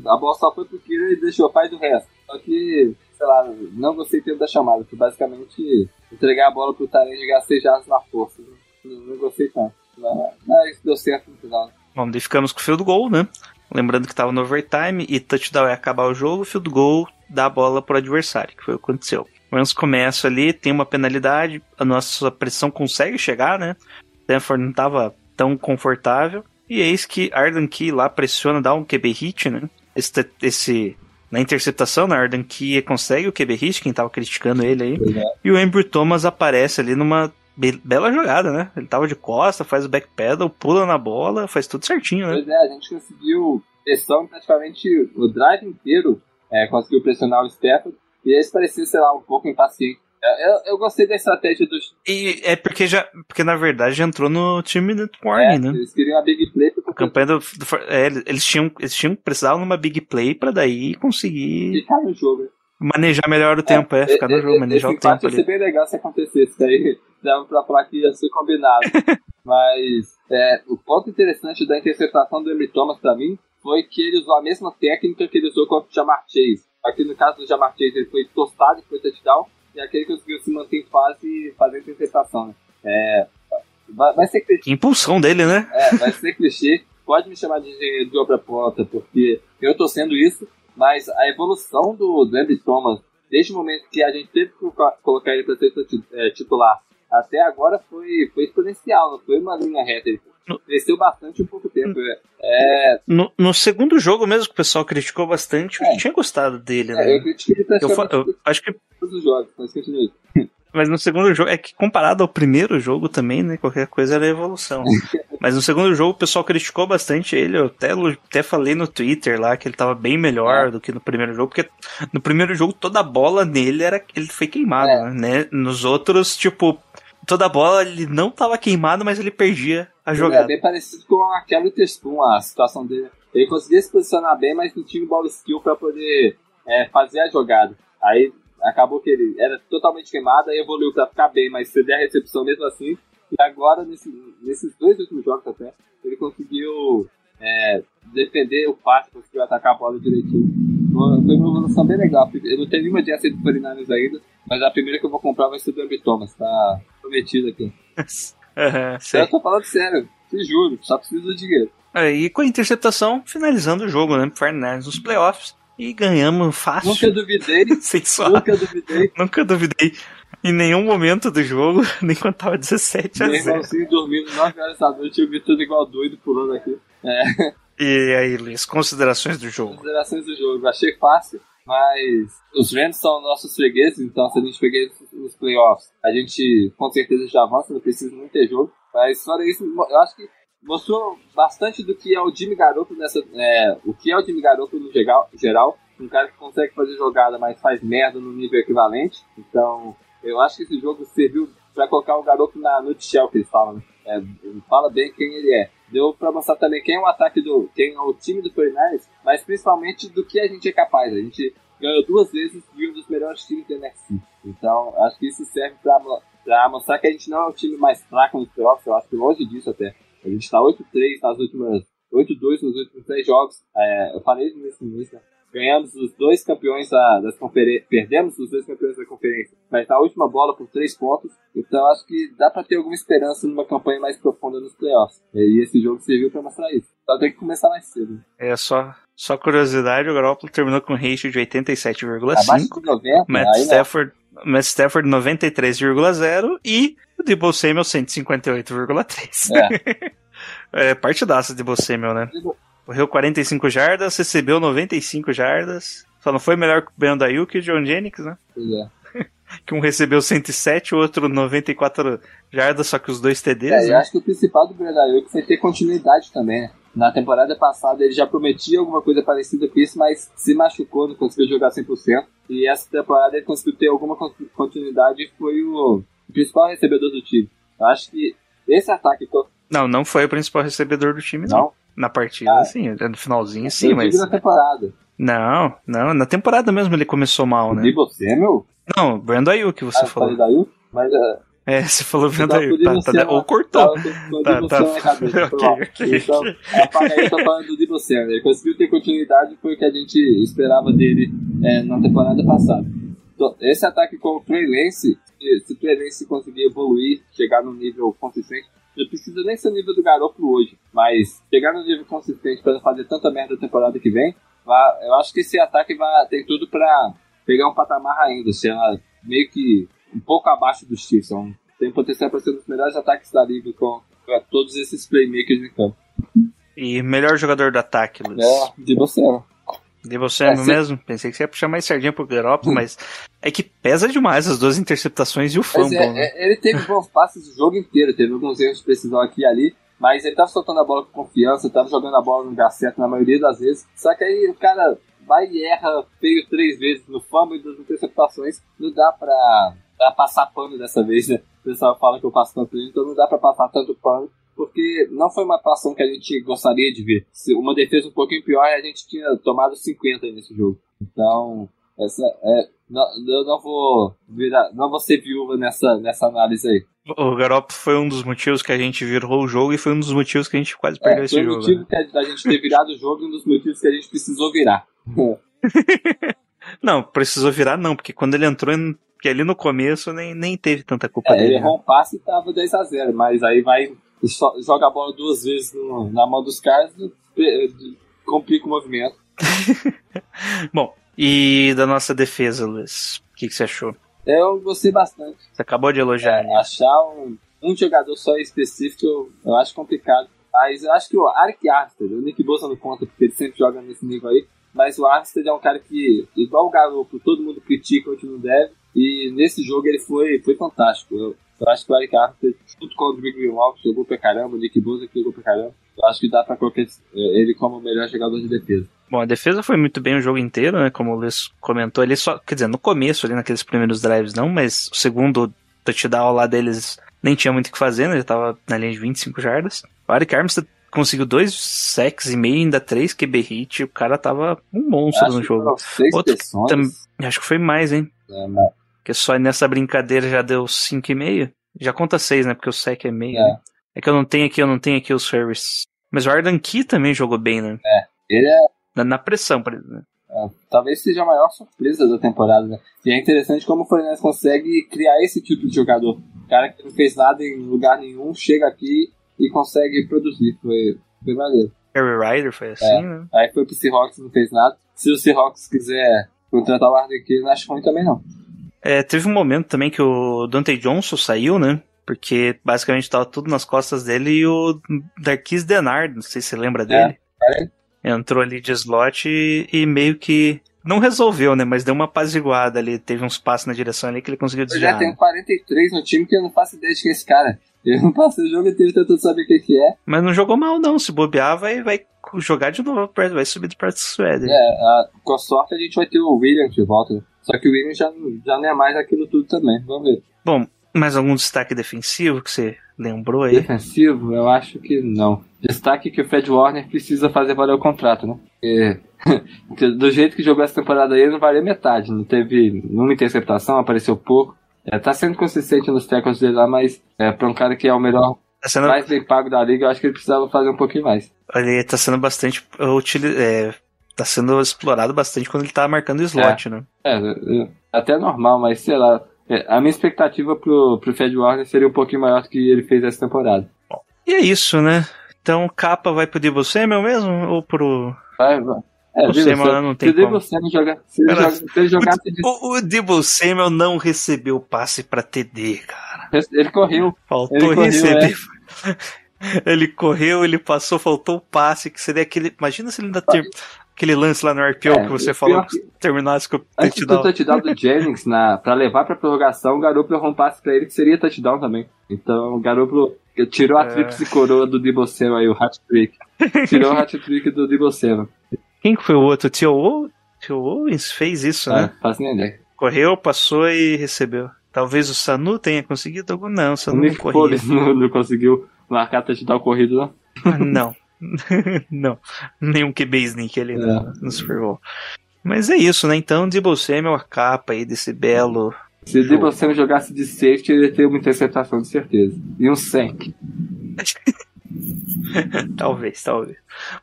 a bola só foi pro Kiro e deixou, o resto. Só que, sei lá, não gostei tanto da chamada, que basicamente entregar a bola pro Tarek gastar jardas na força. Não, não gostei tanto. Mas, mas deu certo no final. Bom, daí ficamos com o field goal, né? Lembrando que tava no overtime e touchdown é acabar o jogo, field goal dá a bola pro adversário, que foi o que aconteceu. O Rams começa ali, tem uma penalidade, a nossa pressão consegue chegar, né? Stanford não estava tão confortável. E eis que Arden Key lá pressiona, dá um QB hit, né? Esse, esse na interceptação, né? Arden Key consegue o QB hit, quem tava criticando ele aí. É. E o Andrew Thomas aparece ali numa be- bela jogada, né? Ele tava de costa, faz o backpedal, pula na bola, faz tudo certinho, né? Pois é, a gente conseguiu pressão praticamente o drive inteiro, é, conseguiu pressionar o Stafford, e eles pareciam, sei lá, um pouco impacientes. Eu, eu, eu gostei da estratégia dos. E é porque já. Porque na verdade já entrou no time do É, Warning, né? Eles queriam a big play A pra campanha do. do é, eles tinham. Eles tinham. Precisavam numa big play pra daí conseguir ficar no jogo. manejar melhor o tempo, é, ficar no jogo, manejar o tempo ia ser bem legal se acontecesse, daí dava pra falar que ia ser combinado. Mas é, o ponto interessante da interceptação do Emery Thomas pra mim foi que ele usou a mesma técnica que ele usou contra o Jamar Chase. Aqui no caso do Jamar Chase ele foi tostado e foi touchdown, e aquele conseguiu se manter em fase e fazer a interceptação. Né? É, vai, vai ser clichê, Que impulsão dele, né? é, vai ser clichê. Pode me chamar de engenheiro de obra pronta, porque eu tô sendo isso, mas a evolução do, Andy Thomas, desde o momento que a gente teve que colocar- ele para ser é, titular, até agora foi, foi exponencial, não foi uma linha reta. Ele cresceu bastante em pouco tempo. É, No, no segundo jogo mesmo que o pessoal criticou bastante, eu É. tinha gostado dele, é, né? eu critiquei ele Eu, eu acho que. todos os jogos, mas continue. Mas no segundo jogo, é que comparado ao primeiro jogo também, né? Qualquer coisa era evolução. Mas no segundo jogo o pessoal criticou bastante ele. Eu até, até falei no Twitter lá que ele tava bem melhor É. do que no primeiro jogo, porque no primeiro jogo toda a bola nele era. Ele foi queimado, É. né? Nos outros, tipo, toda a bola ele não tava queimado, mas ele perdia a É jogada. bem parecido com aquele Terspoon, a situação dele. Ele conseguia se posicionar bem, mas não tinha o ball skill para poder é, fazer a jogada. Aí acabou que ele era totalmente queimado, aí evoluiu para ficar bem, mas ceder a recepção mesmo assim. E agora, nesse, nesses dois últimos jogos até, ele conseguiu é, defender o passe, conseguiu atacar a bola direitinho. Foi uma evolução bem legal. Eu não tenho nenhuma de essa do 49ers ainda, mas a primeira que eu vou comprar vai ser do Ambi Thomas, tá prometido aqui. Sei. Eu tô falando sério, te juro, só preciso do dinheiro. Aí com a interceptação, finalizando o jogo, né? Fernandes nos playoffs. E ganhamos fácil. Nunca duvidei, Sem suar. nunca duvidei. Nunca duvidei em nenhum momento do jogo, nem quando tava 17 a Meu 0. irmãozinho dormindo 9 horas da noite, eu vi tudo igual doido pulando aqui. É, E aí, Luiz, considerações do jogo. considerações do jogo. Achei fácil, mas os Rams são nossos fregueses, então se a gente pegar nos playoffs, a gente com certeza já avança, não precisa nem ter jogo. Mas fora isso, eu acho que mostrou bastante do que é o Jimmy Garoppolo nessa. É, o que é o Jimmy Garoppolo no geral. Um cara que consegue fazer jogada, mas faz merda no nível equivalente. Então, eu acho que esse jogo serviu pra colocar o garoto na nutshell que eles falam, né? É, fala bem quem ele é. Deu pra mostrar também quem é o ataque do. quem é o time do 49ers, mas principalmente do que a gente é capaz. A gente ganhou duas vezes de um dos melhores times da NFC. Então, acho que isso serve pra mostrar que a gente não é o time mais fraco nos playoffs, eu acho que longe disso até. A gente tá 8-3 nas últimas. 8-2 nos últimos três jogos. É, eu falei nesse início, né? Ganhamos os dois campeões da, das conferências. Perdemos os dois campeões da conferência. Mas na última bola por três pontos. Então acho que dá pra ter alguma esperança numa campanha mais profunda nos playoffs. E esse jogo serviu pra mostrar isso. Só tem que começar mais cedo. É só, só curiosidade, o Garoppolo terminou com um ratio de Abaixo 87,5. de 90, Matt aí. Stafford, Matt Stafford 93,0 e o Debo Samuel 158,3. É. É, partidaça de Debo Samuel, né? Correu 45 jardas, recebeu 95 jardas. Só não foi melhor que o Ben Ayuk e o John Jennings, né? Pois é. Que um recebeu 107, o outro 94 jardas, só que os dois TDs, É, eu né? acho que o principal do Brandon Ayuk foi ter continuidade também, né? Na temporada passada ele já prometia alguma coisa parecida com isso, mas se machucou, não conseguiu jogar 100%. E essa temporada ele conseguiu ter alguma con- continuidade e foi o principal recebedor do time. Eu acho que esse ataque... Não, não foi o principal recebedor do time, não. Não? Na partida, Ah. sim. No finalzinho, sim, eu mas... na temporada. Não, não. Na temporada mesmo ele começou mal, né? Debo Samuel? Não, Brandon Ayuk, você Ah, falou. falei? Mas... é, É, você falou Tá, Brandon Ayuk. Tá, tá, ou cortou. Tá, tá. Ok, ok. Então, apaga aí, tô falando do Debo Samuel. Ele conseguiu ter continuidade, foi o que a gente esperava dele é, na temporada passada. Então, esse ataque com o Trey Lance, se se o Trey Lance conseguir evoluir, chegar num nível consistente, não precisa nem ser o nível do Garoppolo hoje, mas chegar num nível consistente para não fazer tanta merda na temporada que vem, vai- eu acho que esse ataque vai ter tudo para pegar um patamar ainda, ser ela meio que um pouco abaixo dos Chiefs. São- tem potencial para ser um dos melhores ataques da liga com, pra todos esses playmakers em campo. E melhor jogador do ataque, Luiz? É, de você, né? De você É, mesmo? Pensei que você ia puxar mais sardinha pro Garoppolo, mas é que pesa demais as duas interceptações e o Mas fumble, é, né? é, ele teve bons passes o jogo inteiro, teve alguns erros de precisão aqui e ali, mas ele tava soltando a bola com confiança, tava jogando a bola no lugar certo na maioria das vezes. Só que aí o cara vai e erra feio três vezes no fumble e das interceptações. Não dá pra, pra passar pano dessa vez, né? O pessoal fala que eu passo ele, então não dá pra passar tanto pano. Porque não foi uma atuação que a gente gostaria de ver. Se uma defesa um pouquinho pior, a gente tinha tomado 50 aí nesse jogo. Então, essa é. Não, eu não vou virar, não vou ser viúva nessa, nessa análise aí. O Garoppolo foi um dos motivos que a gente virou o jogo e foi um dos motivos que a gente quase perdeu É, esse foi o jogo. motivo né? que a, da gente ter virado o jogo e um dos motivos que a gente precisou virar. Não, precisou virar não, porque quando ele entrou, que ali no começo nem, nem teve tanta culpa É, ele dele. né? errou um passe e tava 10x0, mas aí vai joga a bola duas vezes no- na mão dos caras complica o movimento. Bom, e da nossa defesa, Luiz? O que, que você achou? Eu gostei bastante. Você acabou de elogiar, né? Achar um, um jogador só específico eu, eu acho complicado. Mas eu acho que o Arik Armstead, o Nick Bosa não conta porque ele sempre joga nesse nível aí. Mas o Armstead é um cara que, igual o Garoppolo, todo mundo critica onde não deve. E nesse jogo ele foi, foi fantástico. Eu, eu acho que o Arik Armstead, junto com o Big Greenwald, jogou pra caramba, o Nick Bosa que jogou pra caramba. Eu acho que dá pra colocar eh, ele como o melhor jogador de defesa. Bom, a defesa foi muito bem o jogo inteiro, né? Como o Luiz comentou ali, só, quer dizer, no começo, ali naqueles primeiros drives, não, mas o segundo touchdown lá deles nem tinha muito o que fazer, né? Ele tava na linha de 25 jardas. O Eric Armstead conseguiu dois sacks e meio, ainda três QB hit. O cara tava um monstro no jogo. Outro tam- Acho que foi mais, hein? né, mas- Porque só nessa brincadeira já deu cinco e meio. Já conta seis, né? Porque o sack é meio. É. né? É que eu não tenho aqui, eu não tenho aqui o service. Mas o Ardan Key também jogou bem, né? ele é Na, na pressão, por exemplo. talvez seja a maior surpresa da temporada, né? E é interessante como o Fluminense consegue criar esse tipo de jogador. Cara que não fez nada em lugar nenhum, chega aqui e consegue produzir. Foi, foi maneiro. Harry Ryder foi assim, É. né? Aí foi pro Seahawks não fez nada. Se o Seahawks quiser contratar o Arden aqui, não acho ruim também não. É, teve um momento também que o Dante Johnson saiu, né? Porque basicamente tava tudo nas costas dele e o Darquis Denard, não sei se você lembra dele. é. Entrou ali de slot e, e meio que. Não resolveu, né? Mas deu uma apaziguada ali. Teve uns passos na direção ali que ele conseguiu Eu já desviar. tenho né? 43 no time que eu não faço ideia de quem é esse cara. Eu não passo o jogo inteiro tentando saber o que, que é. Mas não jogou mal, não. Se bobear, vai, vai jogar de novo, vai subir do practice squad. É, a- com sorte a gente vai ter o William de volta. Só que o William já, já não é mais aquilo tudo também. Vamos ver. Bom, mais algum destaque defensivo que você lembrou aí? Defensivo, eu acho que não. Destaque que o Fred Warner precisa fazer valer o contrato, né? Porque, do jeito que jogou essa temporada aí, ele não valia metade. Não teve nenhuma interceptação, apareceu pouco. É, tá sendo consistente nos tackles dele lá, mas é, pra um cara que é o melhor, Tá sendo, mais bem pago da liga, eu acho que ele precisava fazer um pouquinho mais. ele tá sendo bastante. é, tá sendo explorado bastante quando ele tá marcando slot, né? É, é, até normal, mas sei lá. é, a minha expectativa pro, pro Fred Warner seria um pouquinho maior do que ele fez essa temporada. E é isso, né? Então, capa vai pro Debo Samuel mesmo? Ou pro. Vai, vai. É, O Samuel não tem se o como. Jogar, se Cara, joga, se de O, o Debo Samuel não recebeu passe pra TD, cara. Ele correu. Faltou Ele correu, receber. ele correu, ele passou, faltou o passe, que seria aquele. Imagina se ele ainda ter. Aquele lance lá no RPO É, que você o falou que terminasse com o Antes do touchdown. touchdown do Jennings, na, pra levar pra prorrogação, o Garoppolo errou um passe pra ele que seria touchdown também. Então o Garoppolo tirou a É. tríplice coroa do Samuel aí, o hat-trick. Tirou o hat-trick do Debo Samuel. Quem que foi o outro? O Tio O? Tio Owens fez isso, É, né? faz nem ideia. Correu, passou e recebeu. Talvez o Sanu tenha conseguido algum. Não, o O Sanu não Nick corria. Foles não, não conseguiu marcar touchdown corrido, não. Não. não. Nenhum QB sneak ali no, É. no Super Bowl. Mas é isso, né? Então, Debo Samuel, a capa aí desse belo. Se o Debo Samuel jogasse de safety, ele ia ter uma interceptação, de certeza. E um sack. talvez, talvez.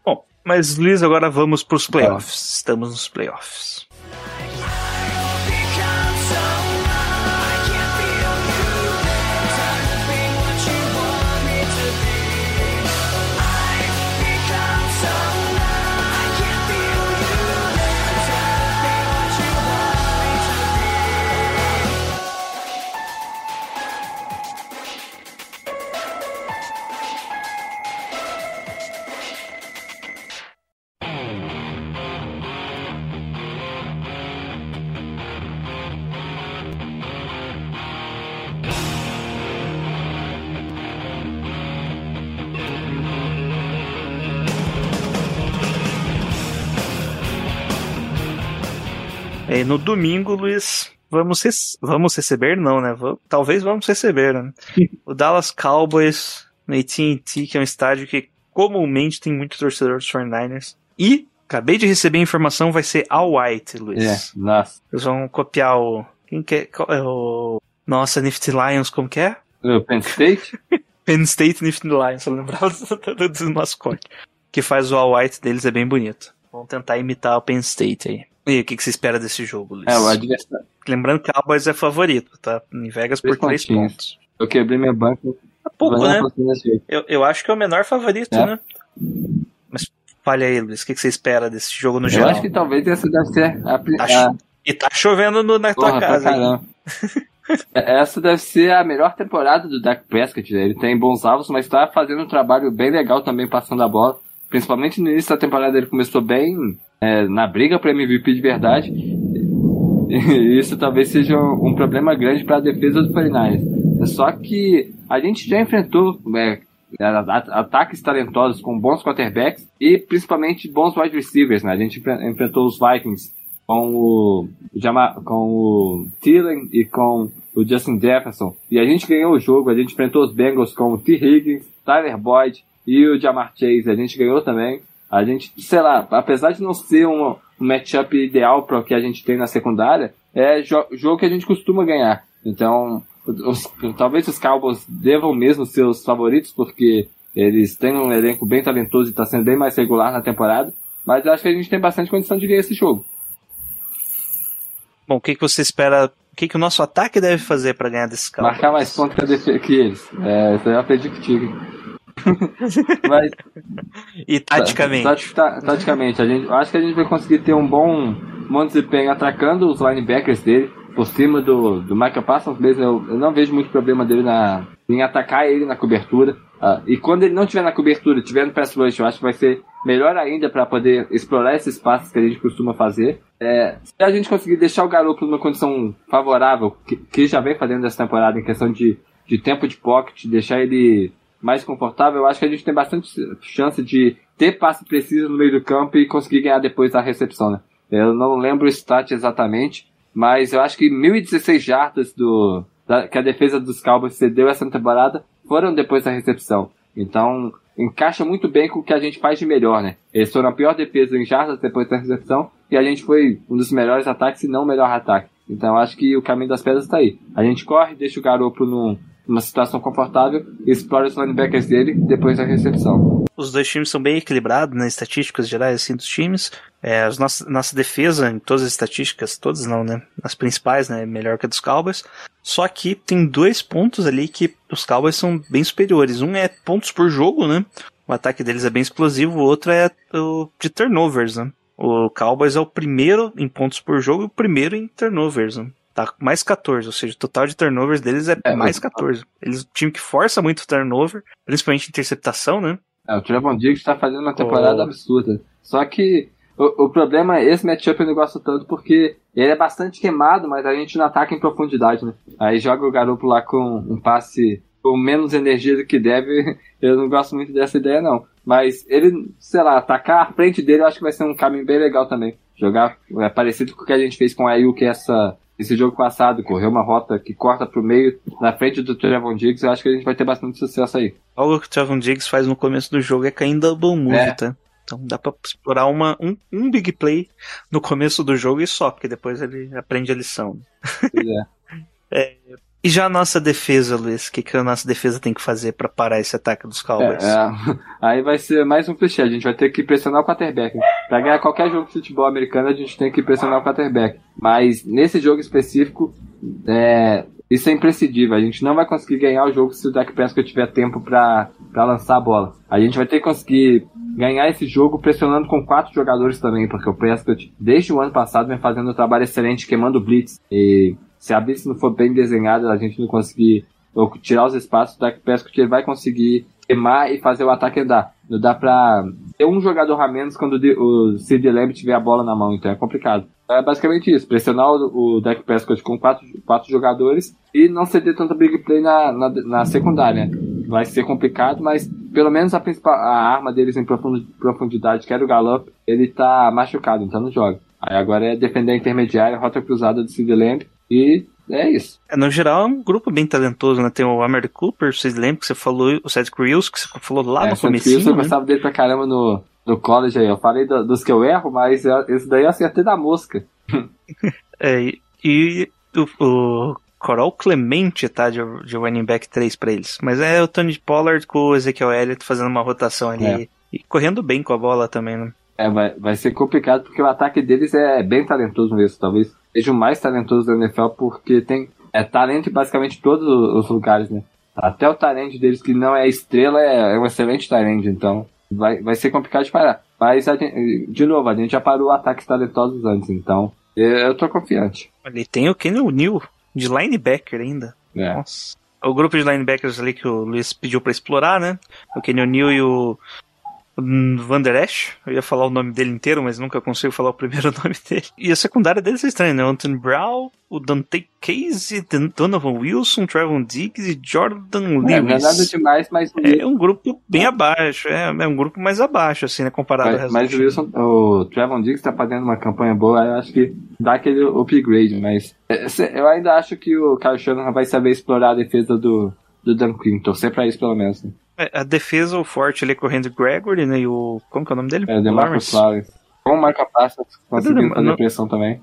Bom, mas Luiz, agora vamos pros playoffs. Estamos nos playoffs. E no domingo, Luiz, vamos, vamos receber, não, né? Talvez vamos receber, né? o Dallas Cowboys no AT&T, que é um estádio que comumente tem muito torcedor dos 49ers. E, acabei de receber a informação, vai ser all white, Luiz. É, nossa. Eles vão copiar o... Quem que é? É o... Nossa, Nifty Lions, como que é? O Penn State? Penn State Nifty Lions, eu lembrava do, do mascote. Que faz o all white deles, é bem bonito. Vamos tentar imitar o Penn State aí. E o que, que você espera desse jogo, Luiz? É, o adversário. Lembrando que o Cowboys é favorito, tá? Em Vegas por Três pontinhos. pontos. Eu quebrei meu banco. É pouco, Vai né? Eu, eu acho que é o menor favorito, É. né? Mas fale aí, Luiz, o que, que você espera desse jogo no Eu geral? acho que talvez essa deve ser a, Tá a, E tá chovendo no- na tua Porra, pra casa, caramba. Essa deve ser a melhor temporada do Dak Prescott. né? Ele tem bons alvos, mas tá fazendo um trabalho bem legal também passando a bola. Principalmente no início da temporada ele começou bem é, na briga para MVP de verdade. E isso talvez seja um problema grande para a defesa do 49ers. Só que a gente já enfrentou é, ataques talentosos com bons quarterbacks e principalmente bons wide receivers. Né? A gente enfre- enfrentou os Vikings com o, Jama- com o Thielen e com o Justin Jefferson. E a gente ganhou o jogo, a gente enfrentou os Bengals com o T. Higgins, Tyler Boyd e o Jamar Chase. A gente ganhou também. A gente, sei lá, apesar de não ser um, um matchup ideal para o que a gente tem na secundária, é jo jogo que a gente costuma ganhar. Então, os- talvez os Cowboys devam mesmo ser os favoritos, porque eles têm um elenco bem talentoso e está sendo bem mais regular na temporada. Mas eu acho que a gente tem bastante condição de ganhar esse jogo. Bom, o que, que você espera? O que, que o nosso ataque deve fazer pra ganhar desse Cowboys? Marcar mais pontos que, que eles. É, isso aí eu aprendi contigo. Mas, E taticamente? Tati- ta- taticamente, a gente, acho que a gente vai conseguir ter um bom, bom desempenho atacando os linebackers dele, por cima do, do Michael Parsons mesmo. Eu, eu não vejo muito problema dele na, em atacar ele na cobertura. Ah, e quando ele não estiver na cobertura, estiver no pass rush, eu acho que vai ser melhor ainda para poder explorar esses passes que a gente costuma fazer. É, se a gente conseguir deixar o garoto numa condição favorável, que, que já vem fazendo essa temporada em questão de, de tempo de pocket, deixar ele mais confortável, eu acho que a gente tem bastante chance de ter passe preciso no meio do campo e conseguir ganhar depois da recepção, né? Eu não lembro o stat exatamente, mas eu acho que 1016 jardas do, da- que a defesa dos Cowboys cedeu essa temporada foram depois da recepção. Então, encaixa muito bem com o que a gente faz de melhor, né? Eles foram a pior defesa em jardas depois da recepção e a gente foi um dos melhores ataques, se não o melhor ataque. Então, acho que o caminho das pedras está aí. A gente corre, deixa o garoto num, numa situação confortável, explora os linebackers dele depois da recepção. Os dois times são bem equilibrados, né? Estatísticas gerais, assim, dos times. É, as nossa, nossa defesa, em todas as estatísticas, todas não, né? As principais, né? é Melhor que a dos Cowboys. Só que tem dois pontos ali que os Cowboys são bem superiores. Um é pontos por jogo, né? O ataque deles é bem explosivo. O outro é o de turnovers, né? O Cowboys é o primeiro em pontos por jogo e o primeiro em turnovers, né? Tá mais 14, ou seja, o total de turnovers deles é, É, mais o- 14. Eles time que força muito turnover, principalmente interceptação, né? É, o Trevon Diggs está fazendo uma temporada Oh. absurda. Só que o, o problema é esse matchup eu não gosto tanto porque ele é bastante queimado, mas a gente não ataca em profundidade, né? Aí joga o garoto lá com um passe com menos energia do que deve. Eu não gosto muito dessa ideia, não. Mas ele, sei lá, atacar a frente dele eu acho que vai ser um caminho bem legal também. Jogar é parecido com o que a gente fez com a Ayuk essa, esse jogo passado. Correr uma rota que corta pro meio na frente do Trevon Diggs. Eu acho que a gente vai ter bastante sucesso aí. Algo que o Trevon Diggs faz no começo do jogo é cair em double move, É. tá? Então dá pra explorar uma, um, um big play no começo do jogo e só, porque depois ele aprende a lição. Pois é. E já a nossa defesa, Luiz, o que, que a nossa defesa tem que fazer pra parar esse ataque dos Cowboys? É, é. aí vai ser mais um clichê, a gente vai ter que pressionar o quarterback. Pra ganhar qualquer jogo de futebol americano, a gente tem que pressionar o quarterback. Mas nesse jogo específico, é, isso é imprescindível. A gente não vai conseguir ganhar o jogo se o Dak Prescott tiver tempo pra lançar a bola. A gente vai ter que conseguir ganhar esse jogo pressionando com quatro jogadores também, porque o Prescott, desde o ano passado, vem fazendo um trabalho excelente queimando blitz. E se a blitz não for bem desenhada, a gente não conseguir ou tirar os espaços, o Dak Prescott ele vai conseguir queimar e fazer o ataque andar. Não dá pra ter um jogador a menos quando o Sid Lamb tiver a bola na mão, então é complicado. É basicamente isso, pressionar o, Dak Prescott com quatro, quatro jogadores e não ceder tanta big play na, na, na secundária. Vai ser complicado, mas pelo menos a, principal, a arma deles em profund- profundidade, que era o Gallup, ele tá machucado, então não joga. Aí agora é defender a intermediária, rota cruzada do Sid Lamb e é isso. É, no geral, é um grupo bem talentoso, né? Tem o Amer Cooper, vocês lembram que você falou, o Cedric Crews, que você falou lá é, no começo. Cruz, eu gostava dele pra caramba no, no college aí. Eu falei do- dos que eu erro, mas eu- esse daí eu acertei da mosca. É, e- e o, o Coral Clemente tá de, de running back 3 pra eles. Mas é o Tony Pollard com o Ezekiel Elliott fazendo uma rotação ali. É. E correndo bem com a bola também, né? É, vai, vai ser complicado porque o ataque deles é bem talentoso mesmo. Talvez seja o mais talentoso da NFL porque tem é talento em basicamente todos os lugares, né? Até o talento deles que não é estrela é, é um excelente talento, então vai, vai ser complicado de parar. Mas, gente- de novo, a gente já parou ataques talentosos antes, então eu, eu tô confiante. Ali tem o Kenny O'Neill, de linebacker ainda. É. Nossa. O grupo de linebackers ali que o Luiz pediu pra explorar, né? O Kenny O'Neill e o Van Der Esch. Eu ia falar o nome dele inteiro, mas nunca consigo falar o primeiro nome dele. E a secundária deles é estranha, né? Anthony Brown, o Dante Casey, Donovan Wilson, Trevon Diggs e Jordan É, não é Lewis. nada demais, mas, É um grupo bem abaixo, é, é um grupo mais abaixo, assim, né? Comparado ao mas, resto mas o. Wilson, o Trevon Diggs tá fazendo uma campanha boa, eu acho que dá aquele upgrade, mas é, eu ainda acho que o Kyle Shanahan vai saber explorar a defesa do, do Dan Quinn, torcer pra isso pelo menos. Né? É, a defesa, o forte ali correndo Gregory, né? E o. Como que é o nome dele? É, DeMarcus Lawrence. Lawrence. Com o marca passa, conseguindo fazer não- pressão também.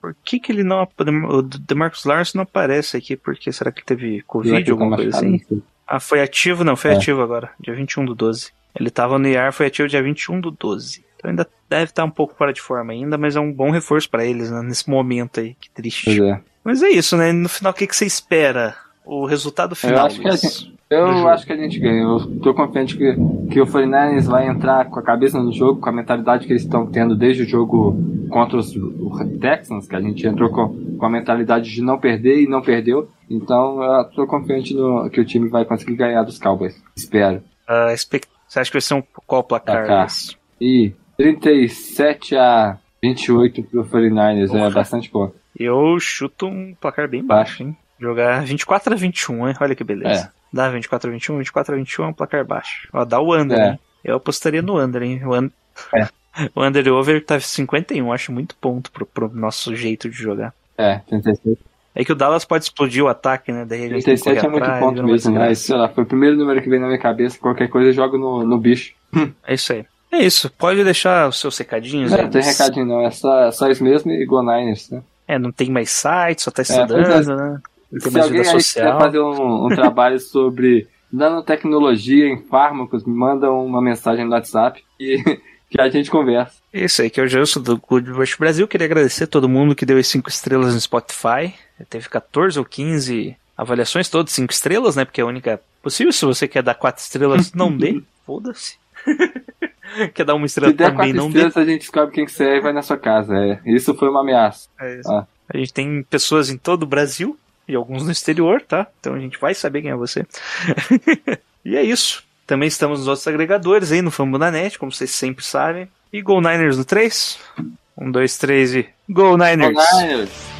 Por que, que ele não. O DeMarcus Lawrence não aparece aqui? Porque será que teve Covid, tá alguma coisa assim? Ah, foi ativo? Não, foi É. ativo agora, dia 21 do 12. Ele tava no IR, foi ativo dia 21 do 12. Então ainda deve estar um pouco fora de forma ainda, mas é um bom reforço pra eles, né, nesse momento aí. Que triste. Pois é. Mas é isso, né? No final, o que, que você espera? O resultado final. acho que a Luiz? gente- Eu acho que a gente ganha. Eu tô confiante que, que o 49ers vai entrar com a cabeça no jogo, com a mentalidade que eles estão tendo desde o jogo contra os o Texans, que a gente entrou com, com a mentalidade de não perder e não perdeu. Então eu tô confiante no, que o time vai conseguir ganhar dos Cowboys. Espero. Ah, expect- Você acha que vai ser um qual placar? Placar. Luiz? E 37 a 28 pro 49ers, é Porra. bastante ponto. Eu chuto um placar bem baixo, hein? Jogar 24 a 21, hein? Olha que beleza. Dá 24 a 21? 24 a 21 é um placar baixo. Ó, dá o under, É. hein? Eu apostaria no under, hein? O, un... É. o under over tá 51, acho muito ponto pro, pro nosso jeito de jogar. É, 37, É que o Dallas pode explodir o ataque, né? Daí a gente tem que 37 é muito atrás, ponto mesmo, desgraça. mas sei lá, foi o primeiro número que veio na minha cabeça. Qualquer coisa eu jogo no, no bicho. É isso aí. É isso. Pode deixar os seus recadinhos. Não, aí, não tem recadinho não, é só, só isso mesmo e Go Niners, né? É, não tem mais site, só tá pois é. estudando, né? Tem Se alguém social. quiser fazer um, um trabalho sobre nanotecnologia em fármacos, me manda uma mensagem no WhatsApp e que a gente conversa. Isso aí, que é o Gelson do Good Brasil. Queria agradecer a todo mundo que deu as 5 estrelas no Spotify. Teve 14 ou 15 avaliações, todas 5 estrelas, né? Porque é a única possível. Se você quer dar 4 estrelas, não dê. Foda-se. quer dar uma estrela Se der também, não dê. estrelas, a gente descobre quem que você é e vai na sua casa. É, isso foi uma ameaça. É isso. Ah. A gente tem pessoas em todo o Brasil e alguns no exterior, tá? Então a gente vai saber quem é você. e é isso. Também estamos nos outros agregadores aí no Fambonanet, como vocês sempre sabem. E Go Niners no 3. 1, 2, 3 e Go Go Niners! Niners!